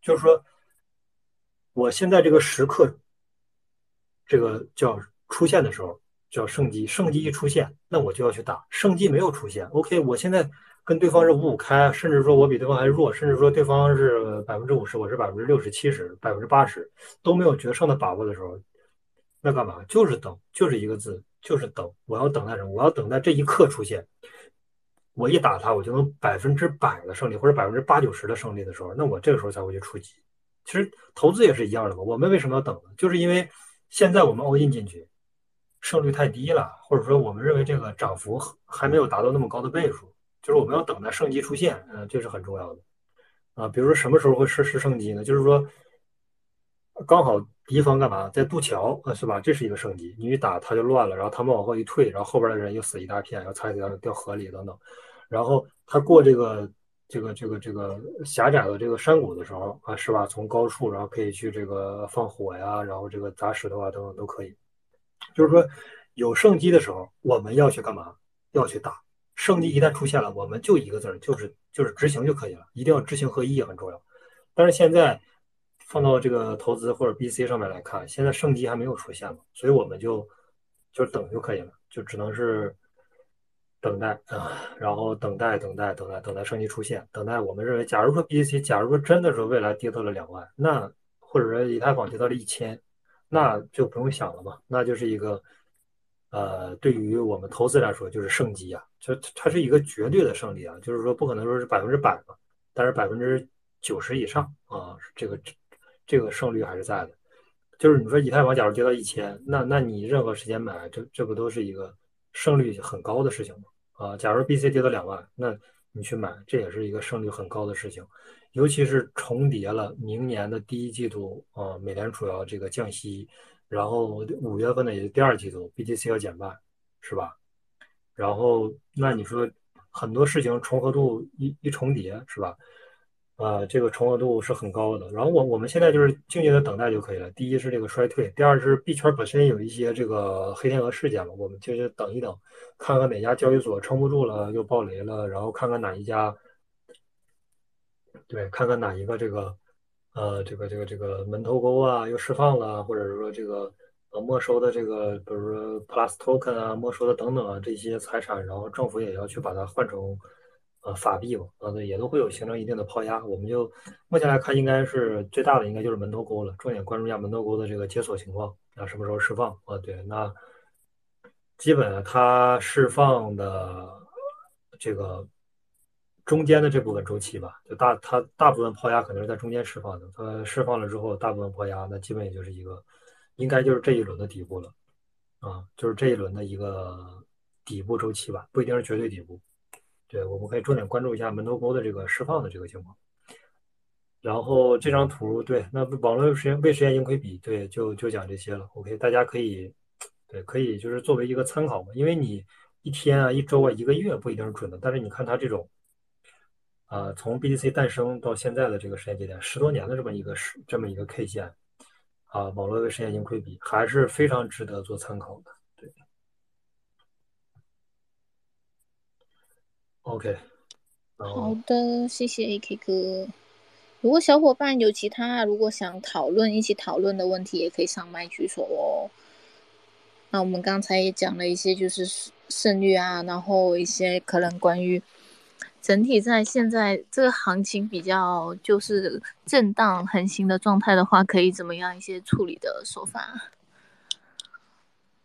就是说，我现在这个时刻，这个叫出现的时候。叫胜机，胜机一出现，那我就要去打。胜机没有出现，OK，我现在跟对方是五五开，甚至说我比对方还弱，甚至说对方是百分之五十，我是百分之六十、七十、百分之八十，都没有决胜的把握的时候，那干嘛？就是等，就是一个字，就是等。我要等待什么？我要等待这一刻出现。我一打他，我就能百分之百的胜利，或者百分之八九十的胜利的时候，那我这个时候才会去出击。其实投资也是一样的嘛。我们为什么要等呢？就是因为现在我们 all in 进去。胜率太低了，或者说我们认为这个涨幅还没有达到那么高的倍数，就是我们要等待胜机出现，嗯，这是很重要的啊。比如说什么时候会实施胜机呢？就是说刚好敌方干嘛在渡桥啊，是吧？这是一个胜机，你一打他就乱了，然后他们往后一退，然后后边的人又死一大片，然后踩掉掉河里等等。然后他过这个这个这个这个狭窄的这个山谷的时候啊，是吧？从高处然后可以去这个放火呀，然后这个砸石头啊等等都可以。就是说，有胜机的时候，我们要去干嘛？要去打。胜机一旦出现了，我们就一个字儿，就是就是执行就可以了。一定要知行合一很重要。但是现在放到这个投资或者 BC 上面来看，现在胜机还没有出现嘛，所以我们就就等就可以了，就只能是等待啊，然后等待等待等待等待胜机出现，等待我们认为，假如说 BC，假如说真的是未来跌到了两万，那或者说以太坊跌到了一千。那就不用想了嘛，那就是一个，呃，对于我们投资来说就是胜机啊，就它是一个绝对的胜利啊，就是说不可能说是百分之百嘛，但是百分之九十以上啊，这个这个胜率还是在的。就是你说以太坊假如跌到一千，那那你任何时间买，这这不都是一个胜率很高的事情吗？啊，假如 BC 跌到两万，那你去买，这也是一个胜率很高的事情。尤其是重叠了明年的第一季度啊，美联储要这个降息，然后五月份的也是第二季度，BTC 要减半，是吧？然后那你说很多事情重合度一一重叠，是吧？啊，这个重合度是很高的。然后我我们现在就是静静的等待就可以了。第一是这个衰退，第二是币圈本身有一些这个黑天鹅事件嘛，我们就是等一等，看看哪家交易所撑不住了又爆雷了，然后看看哪一家。对，看看哪一个这个，呃，这个这个这个门头沟啊又释放了，或者是说这个呃没收的这个，比如说 Plus Token 啊，没收的等等啊这些财产，然后政府也要去把它换成呃法币嘛，啊，也都会有形成一定的抛压。我们就目前来看，应该是最大的应该就是门头沟了，重点关注一下门头沟的这个解锁情况啊，什么时候释放啊？对，那基本它释放的这个。中间的这部分周期吧，就大它大部分抛压可能是在中间释放的，它释放了之后，大部分抛压，那基本也就是一个，应该就是这一轮的底部了，啊，就是这一轮的一个底部周期吧，不一定是绝对底部。对，我们可以重点关注一下门头沟的这个释放的这个情况。然后这张图，对，那网络实验未实验盈亏比，对，就就讲这些了。OK，大家可以，对，可以就是作为一个参考嘛，因为你一天啊、一周啊、一个月不一定是准的，但是你看它这种。啊，从 BTC 诞生到现在的这个时间节点，十多年的这么一个时这么一个 K 线，啊，网络位实验盈亏比还是非常值得做参考的。对，OK，好的，谢谢 AK 哥。如果小伙伴有其他如果想讨论一起讨论的问题，也可以上麦举手哦。那我们刚才也讲了一些，就是胜率啊，然后一些可能关于。整体在现在这个行情比较就是震荡横行的状态的话，可以怎么样一些处理的手法？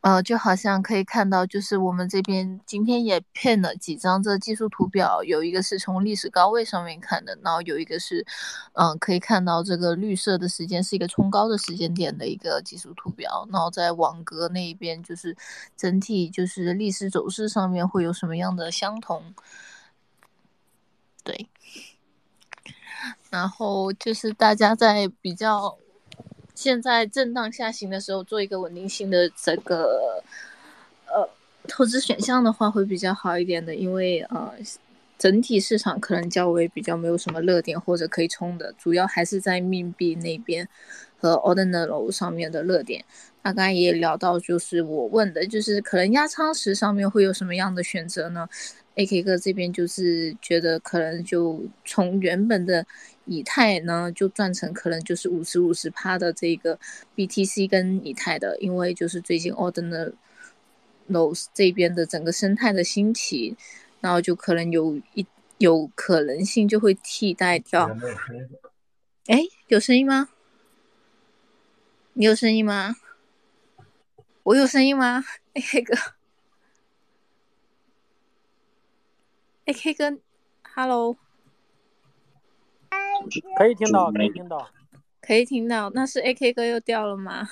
呃，就好像可以看到，就是我们这边今天也骗了几张这技术图表，有一个是从历史高位上面看的，然后有一个是，嗯，可以看到这个绿色的时间是一个冲高的时间点的一个技术图表，然后在网格那一边就是整体就是历史走势上面会有什么样的相同？对，然后就是大家在比较现在震荡下行的时候，做一个稳定性的这个呃投资选项的话，会比较好一点的，因为呃整体市场可能较为比较没有什么热点或者可以冲的，主要还是在命币那边和 Ordinal 上面的热点。那刚才也聊到，就是我问的，就是可能压仓时上面会有什么样的选择呢？AK 哥这边就是觉得可能就从原本的以太呢，就转成可能就是五十五十趴的这个 BTC 跟以太的，因为就是最近 Ordinal Los 这边的整个生态的兴起，然后就可能有一有可能性就会替代掉。哎，有声音吗？你有声音吗？我有声音吗？AK 哥，AK 哥，Hello，可以听到，可以听到，可以听到。那是 AK 哥又掉了吗？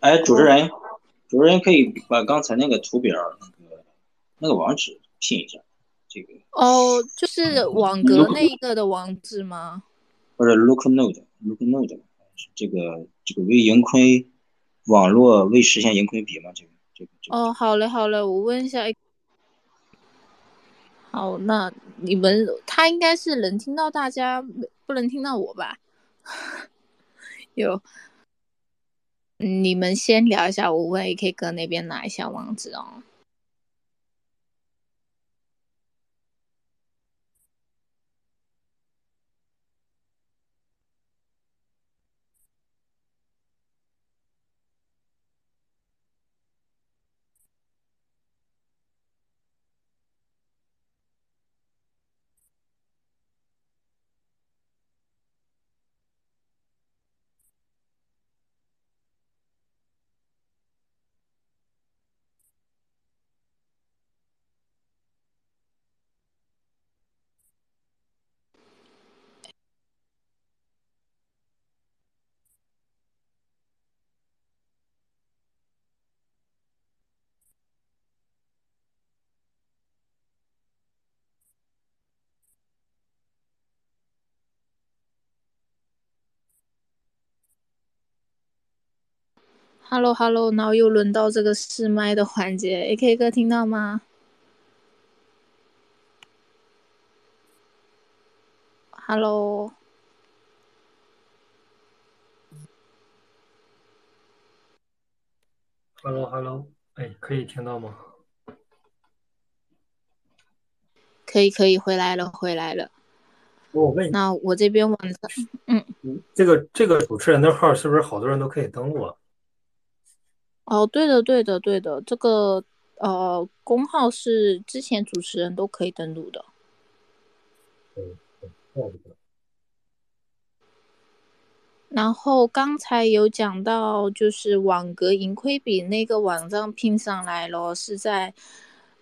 哎，主持人，主持人可以把刚才那个图表那个那个网址拼一下，这个。哦，就是网格那一个的网址吗？或者 Look Node，Look Node，这个这个为盈亏。网络未实现盈亏比吗？这个这个这个。哦，好嘞好嘞，我问一下。好，那你们他应该是能听到大家，不能听到我吧？有，你们先聊一下，我问 AK 哥那边拿一下网址哦。Hello，Hello，然后又轮到这个试麦的环节，AK 哥听到吗？Hello，Hello，Hello，哎，可以听到吗？可以，可以，回来了，回来了。我问，那我这边晚上，嗯，这个这个主持人的号是不是好多人都可以登录啊？哦，对的，对的，对的，这个呃，公号是之前主持人都可以登录的。嗯，然后刚才有讲到，就是网格盈亏比那个网站拼上来了，是在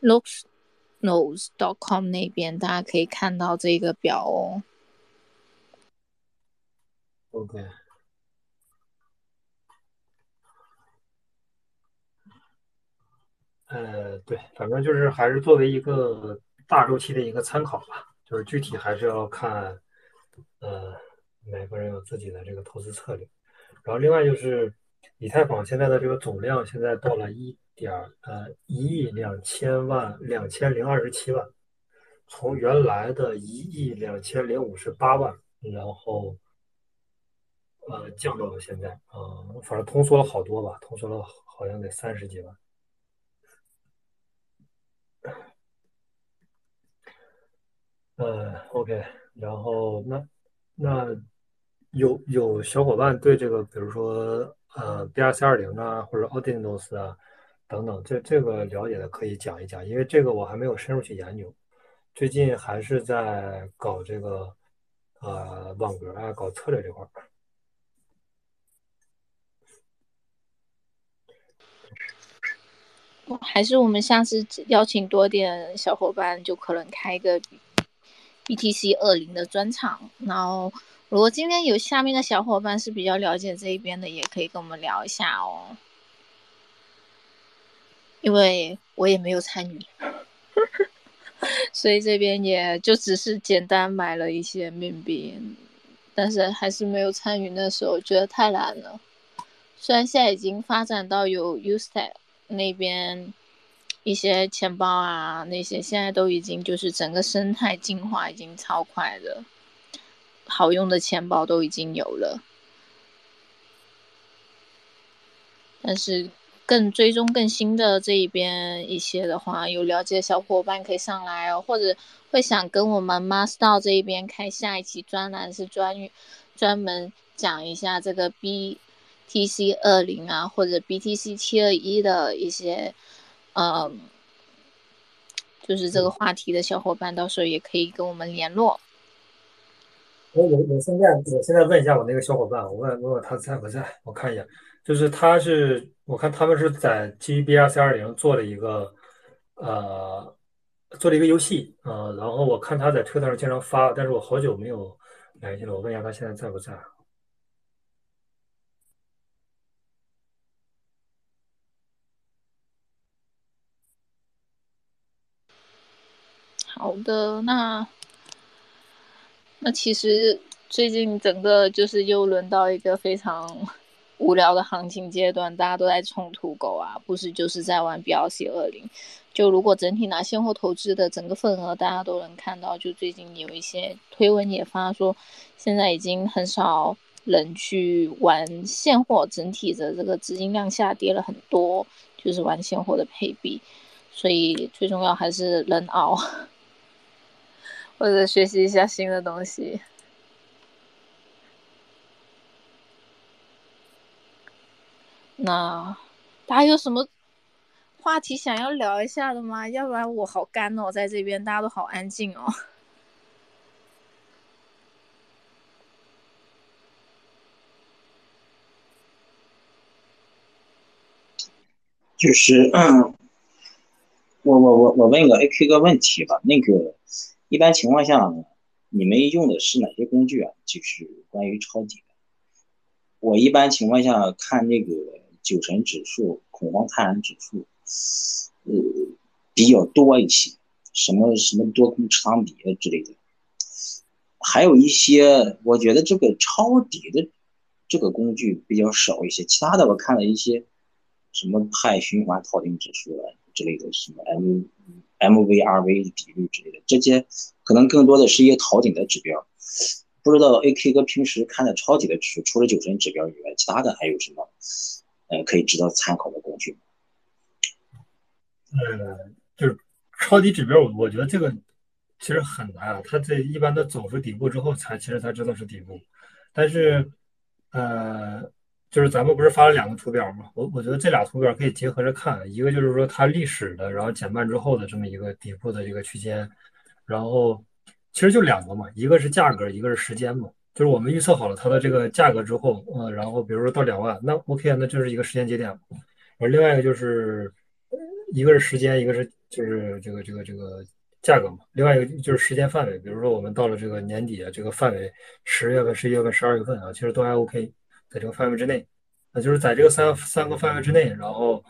looknos.com 那边，大家可以看到这个表哦。OK。呃，对，反正就是还是作为一个大周期的一个参考吧，就是具体还是要看，呃，每个人有自己的这个投资策略。然后另外就是以太坊现在的这个总量现在到了一点呃一亿两千万两千零二十七万，从原来的一亿两千零五十八万，然后呃降到了现在啊，反正通缩了好多吧，通缩了好像得三十几万。呃，OK，然后那那有有小伙伴对这个，比如说呃，BRC 二零啊，或者 Ordinals 啊等等，这这个了解的可以讲一讲，因为这个我还没有深入去研究，最近还是在搞这个呃网格啊，搞策略这块儿。还是我们下次邀请多点小伙伴，就可能开一个 BTC 二零的专场。然后，如果今天有下面的小伙伴是比较了解这一边的，也可以跟我们聊一下哦。因为我也没有参与，所以这边也就只是简单买了一些面币，但是还是没有参与。那时候觉得太难了。虽然现在已经发展到有 u s t e 那边一些钱包啊那些，现在都已经就是整个生态进化已经超快了，好用的钱包都已经有了。但是更追踪更新的这一边一些的话，有了解小伙伴可以上来哦，或者会想跟我们 Master 这一边开下一期专栏，是专专门讲一下这个 BTC 二零啊，或者 BTC 七二一的一些，嗯，就是这个话题的小伙伴，到时候也可以跟我们联络。我我我现在我现在问一下我那个小伙伴，我问问他在不在，我看一眼。就是他是，我看他们是在基于 BRC 二零做了一个，呃，做了一个游戏，呃，然后我看他在推特上经常发，但是我好久没有联系了，我问一下他现在在不在。好的，那那其实最近整个就是又轮到一个非常。无聊的行情阶段，大家都在冲土狗啊，不是就是在玩 BLC 二零。就如果整体拿现货投资的整个份额，大家都能看到，就最近有一些推文也发说，现在已经很少人去玩现货，整体的这个资金量下跌了很多，就是玩现货的配比。所以最重要还是人熬，或者学习一下新的东西。那大家有什么话题想要聊一下的吗？要不然我好干哦，在这边大家都好安静哦。就是，嗯，我我我我问个 AK 个问题吧，那个一般情况下，你们用的是哪些工具啊？就是关于抄底的，我一般情况下看那个。九成指数、恐慌贪婪指数，呃，比较多一些，什么什么多空持仓比啊之类的，还有一些，我觉得这个抄底的这个工具比较少一些。其他的我看了一些，什么派循环套定指数啊之类的，什么 M M V R V 比率之类的，这些可能更多的是一些逃顶的指标。不知道 A K 哥平时看的抄底的指数，除了九成指标以外，其他的还有什么？呃，可以值得参考的工具。呃，就是抄底指标，我我觉得这个其实很难啊。它这一般都走出底部之后，才其实才知道是底部。但是，呃，就是咱们不是发了两个图表吗？我我觉得这俩图表可以结合着看。一个就是说它历史的，然后减半之后的这么一个底部的这个区间。然后其实就两个嘛，一个是价格，一个是时间嘛。就是我们预测好了它的这个价格之后，呃，然后比如说到两万，那 OK，那就是一个时间节点。而另外一个就是，一个是时间，一个是就是这个这个这个价格嘛。另外一个就是时间范围，比如说我们到了这个年底啊，这个范围，十月份、十一月份、十二月份啊，其实都还 OK，在这个范围之内。那就是在这个三三个范围之内，然后，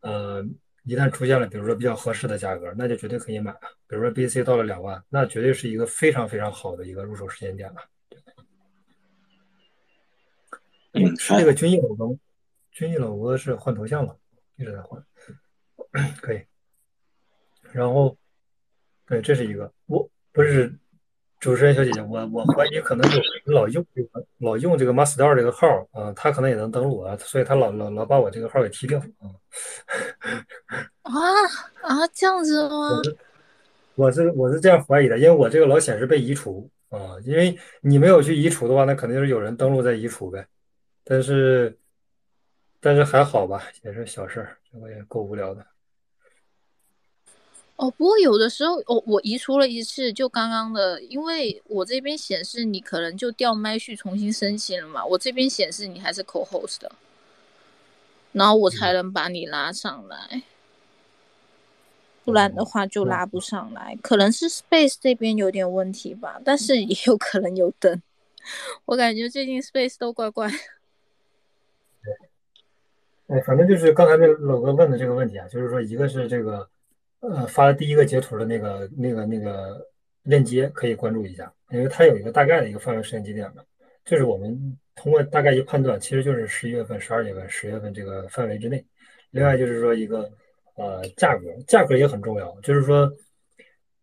呃，一旦出现了比如说比较合适的价格，那就绝对可以买。比如说 BC 到了两万，那绝对是一个非常非常好的一个入手时间点了。嗯，是那个军艺老哥，军艺老哥是换头像了，一直在换，可以。然后，对，这是一个，我不是主持人小姐姐，我我怀疑可能有人老用这个老用这个 master 这个号啊，他可能也能登录啊，所以他老老老把我这个号给踢掉啊。啊啊，这样子吗？我是我是这样怀疑的，因为我这个老显示被移除啊，因为你没有去移除的话，那肯定是有人登录在移除呗。但是，但是还好吧，也是小事儿，这个也够无聊的。哦，不过有的时候，我我移除了一次，就刚刚的，因为我这边显示你可能就调麦序重新申请了嘛，我这边显示你还是 co-host 的，然后我才能把你拉上来，不然的话就拉不上来，可能是 Space 这边有点问题吧，但是也有可能有灯，我感觉最近 Space 都怪怪。哎，反正就是刚才那老哥问的这个问题啊，就是说，一个是这个，呃，发的第一个截图的那个、那个、那个链接可以关注一下，因为它有一个大概的一个范围时间节点嘛，就是我们通过大概一判断，其实就是十一月份、十二月份、十月份这个范围之内。另外就是说一个，呃，价格价格也很重要，就是说，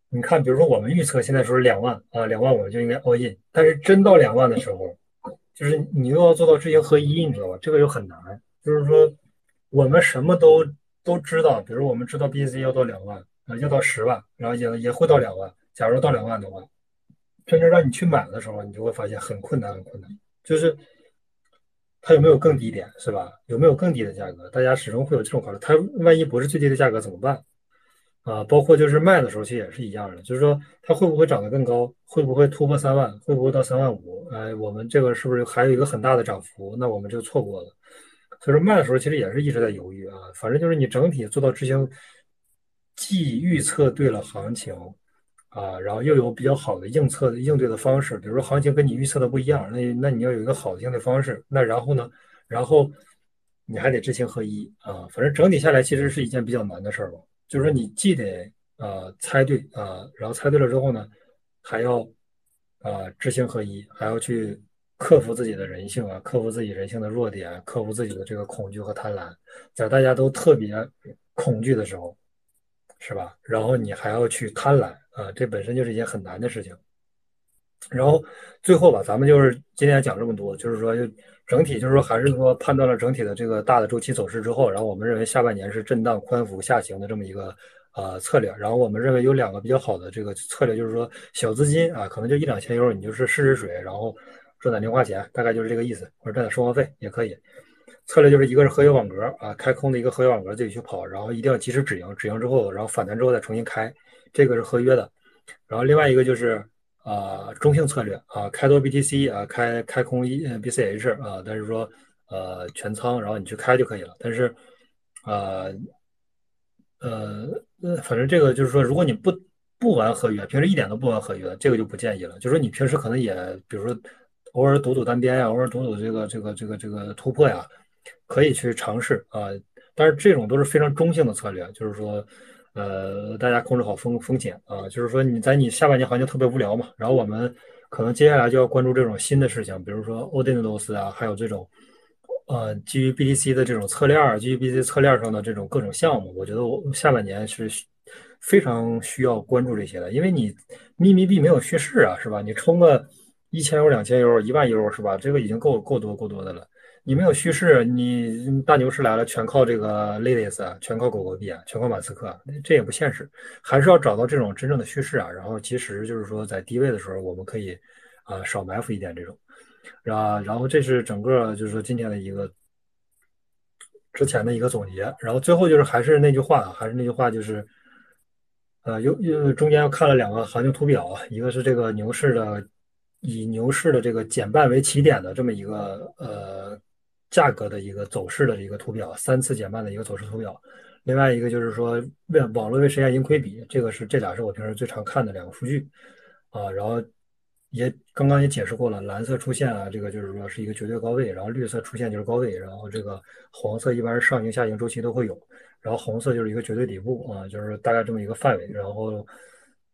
你看，比如说我们预测现在说是两万啊，两万我们就应该 all in，但是真到两万的时候，就是你又要做到知行合一，你知道吧？这个又很难，就是说我们什么都都知道，比如我们知道 B、C 要到两万啊，要到十万，然后也也会到两万。假如到两万的话，真正让你去买的时候，你就会发现很困难，很困难，就是。它有没有更低点，是吧？有没有更低的价格？大家始终会有这种考虑。它万一不是最低的价格怎么办？啊，包括就是卖的时候其实也是一样的，就是说它会不会涨得更高？会不会突破三万？会不会到三万五？哎，我们这个是不是还有一个很大的涨幅？那我们就错过了。所以说卖的时候其实也是一直在犹豫啊。反正就是你整体做到执行，既预测对了行情。啊，然后又有比较好的应测应对的方式，比如说行情跟你预测的不一样，那那你要有一个好的应对方式。那然后呢，然后你还得知行合一啊。反正整体下来其实是一件比较难的事儿吧。就是说你既得呃猜对啊，然后猜对了之后呢，还要啊知行合一，还要去克服自己的人性啊，克服自己人性的弱点，克服自己的这个恐惧和贪婪，在大家都特别恐惧的时候，是吧？然后你还要去贪婪。啊，这本身就是一件很难的事情。然后最后吧，咱们就是今天讲这么多，就是说，就整体就是说，还是说判断了整体的这个大的周期走势之后，然后我们认为下半年是震荡宽幅下行的这么一个呃策略。然后我们认为有两个比较好的这个策略，就是说小资金啊，可能就一两千 U，你就是试试水，然后赚点零花钱，大概就是这个意思，或者赚点生活费也可以。策略就是一个是合约网格啊，开空的一个合约网格自己去跑，然后一定要及时止盈，止盈之后，然后反弹之后再重新开。这个是合约的，然后另外一个就是啊中性策略啊，开多 BTC 啊，开开空一 BCH 啊，但是说呃全仓，然后你去开就可以了。但是呃呃反正这个就是说，如果你不不玩合约，平时一点都不玩合约，这个就不建议了。就是说你平时可能也比如说偶尔赌赌单边呀，偶尔赌赌这个这个这个这个突破呀，可以去尝试啊。但是这种都是非常中性的策略，就是说。呃，大家控制好风风险啊，就是说你在你下半年行情特别无聊嘛，然后我们可能接下来就要关注这种新的事情，比如说 o d i n o s 啊，还有这种呃基于 BTC 的这种侧链，基于 BTC 侧链上的这种各种项目，我觉得我下半年是非常需要关注这些的，因为你秘密币没有叙事啊，是吧？你充个一千 U、两千 U、一万 U 是吧？这个已经够够多够多的了。你没有叙事，你大牛市来了，全靠这个 Ladies，全靠狗狗币，全靠马斯克，这也不现实，还是要找到这种真正的叙事啊。然后其实就是说，在低位的时候，我们可以啊少埋伏一点这种，啊，然后这是整个就是说今天的一个之前的一个总结。然后最后就是还是那句话，还是那句话，就是呃，又又中间又看了两个行情图表，一个是这个牛市的以牛市的这个减半为起点的这么一个呃。价格的一个走势的一个图表，三次减半的一个走势图表。另外一个就是说，为网络为实现盈亏比，这个是这俩是我平时最常看的两个数据啊。然后也刚刚也解释过了，蓝色出现啊，这个就是说是一个绝对高位，然后绿色出现就是高位，然后这个黄色一般是上行下行周期都会有，然后红色就是一个绝对底部啊，就是大概这么一个范围。然后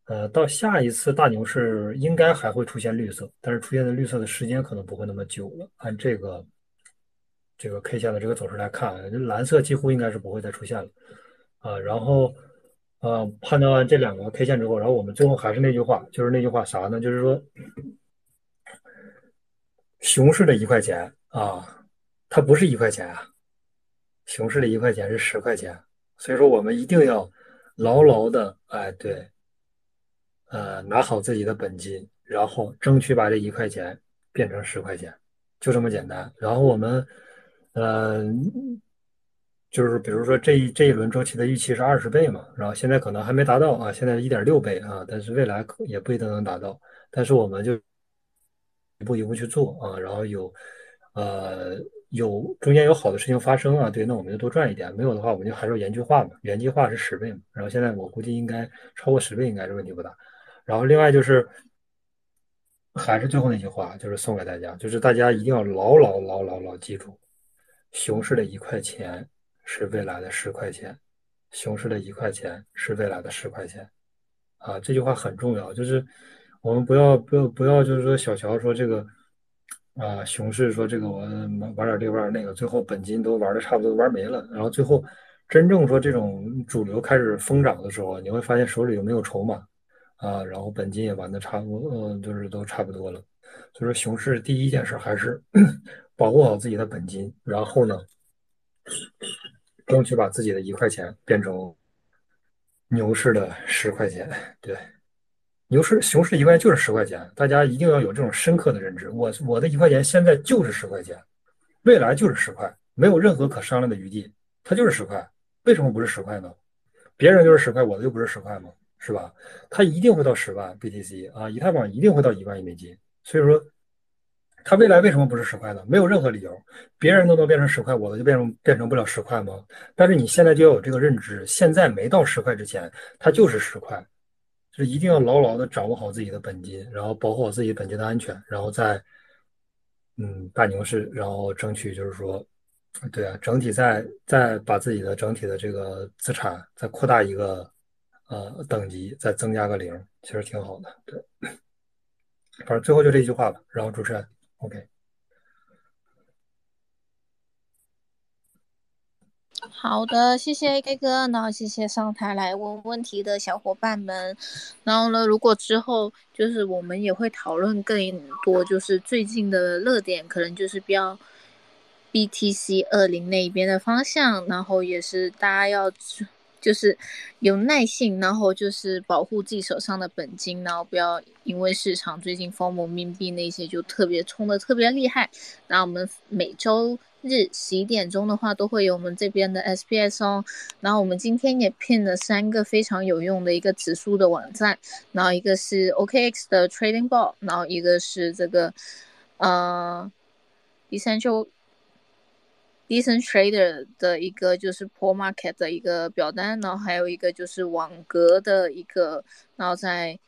呃，到下一次大牛市应该还会出现绿色，但是出现的绿色的时间可能不会那么久了。按这个。这个 K 线的这个走势来看，蓝色几乎应该是不会再出现了啊。然后，呃，判断完这两个 K 线之后，然后我们最后还是那句话，就是那句话啥呢？就是说，熊市的一块钱啊，它不是一块钱啊，熊市的一块钱是十块钱。所以说，我们一定要牢牢的，哎，对，呃，拿好自己的本金，然后争取把这一块钱变成十块钱，就这么简单。然后我们。嗯，就是比如说这一这一轮周期的预期是二十倍嘛，然后现在可能还没达到啊，现在一点六倍啊，但是未来可也不一定能达到。但是我们就一步一步去做啊，然后有呃有中间有好的事情发生啊，对，那我们就多赚一点；没有的话，我们就还是原计划嘛，原计划是十倍嘛。然后现在我估计应该超过十倍，应该是问题不大。然后另外就是还是最后那句话，就是送给大家，就是大家一定要牢牢牢牢牢记住。熊市的一块钱是未来的十块钱，熊市的一块钱是未来的十块钱，啊，这句话很重要，就是我们不要不要不要，就是说小乔说这个啊，熊市说这个我玩点这玩那个，最后本金都玩的差不多玩没了，然后最后真正说这种主流开始疯涨的时候，你会发现手里有没有筹码啊，然后本金也玩的差不多，嗯，就是都差不多了。所以说，熊市第一件事还是 保护好自己的本金，然后呢，争取把自己的一块钱变成牛市的十块钱。对，牛市、熊市一块就是十块钱，大家一定要有这种深刻的认知。我我的一块钱现在就是十块钱，未来就是十块，没有任何可商量的余地，它就是十块。为什么不是十块呢？别人就是十块，我的又不是十块吗？是吧？它一定会到十万 BTC 啊，以太坊一定会到一万亿美金。所以说，它未来为什么不是十块呢？没有任何理由。别人都能变成十块，我的就变成变成不了十块吗？但是你现在就要有这个认知，现在没到十块之前，它就是十块，就是一定要牢牢的掌握好自己的本金，然后保护好自己本金的安全，然后在嗯大牛市，然后争取就是说。对啊，整体再再把自己的整体的这个资产再扩大一个呃等级，再增加个零，其实挺好的。对，反正最后就这一句话吧。然后主持人，OK。好的，谢谢 AK 哥，然后谢谢上台来问问题的小伙伴们。然后呢，如果之后就是我们也会讨论更多，就是最近的热点，可能就是比较。BTC 二零那边的方向，然后也是大家要就是有耐性，然后就是保护自己手上的本金，然后不要因为市场最近风蒙冥币那些就特别冲的特别厉害。那我们每周日十一点钟的话，都会有我们这边的 SPS 哦。然后我们今天也聘了三个非常有用的一个指数的网站，然后一个是 OKX 的 Trading Ball，然后一个是这个呃第三周。Decent Trader 的一个就是 Pro Market 的一个表单，然后还有一个就是网格的一个，然后在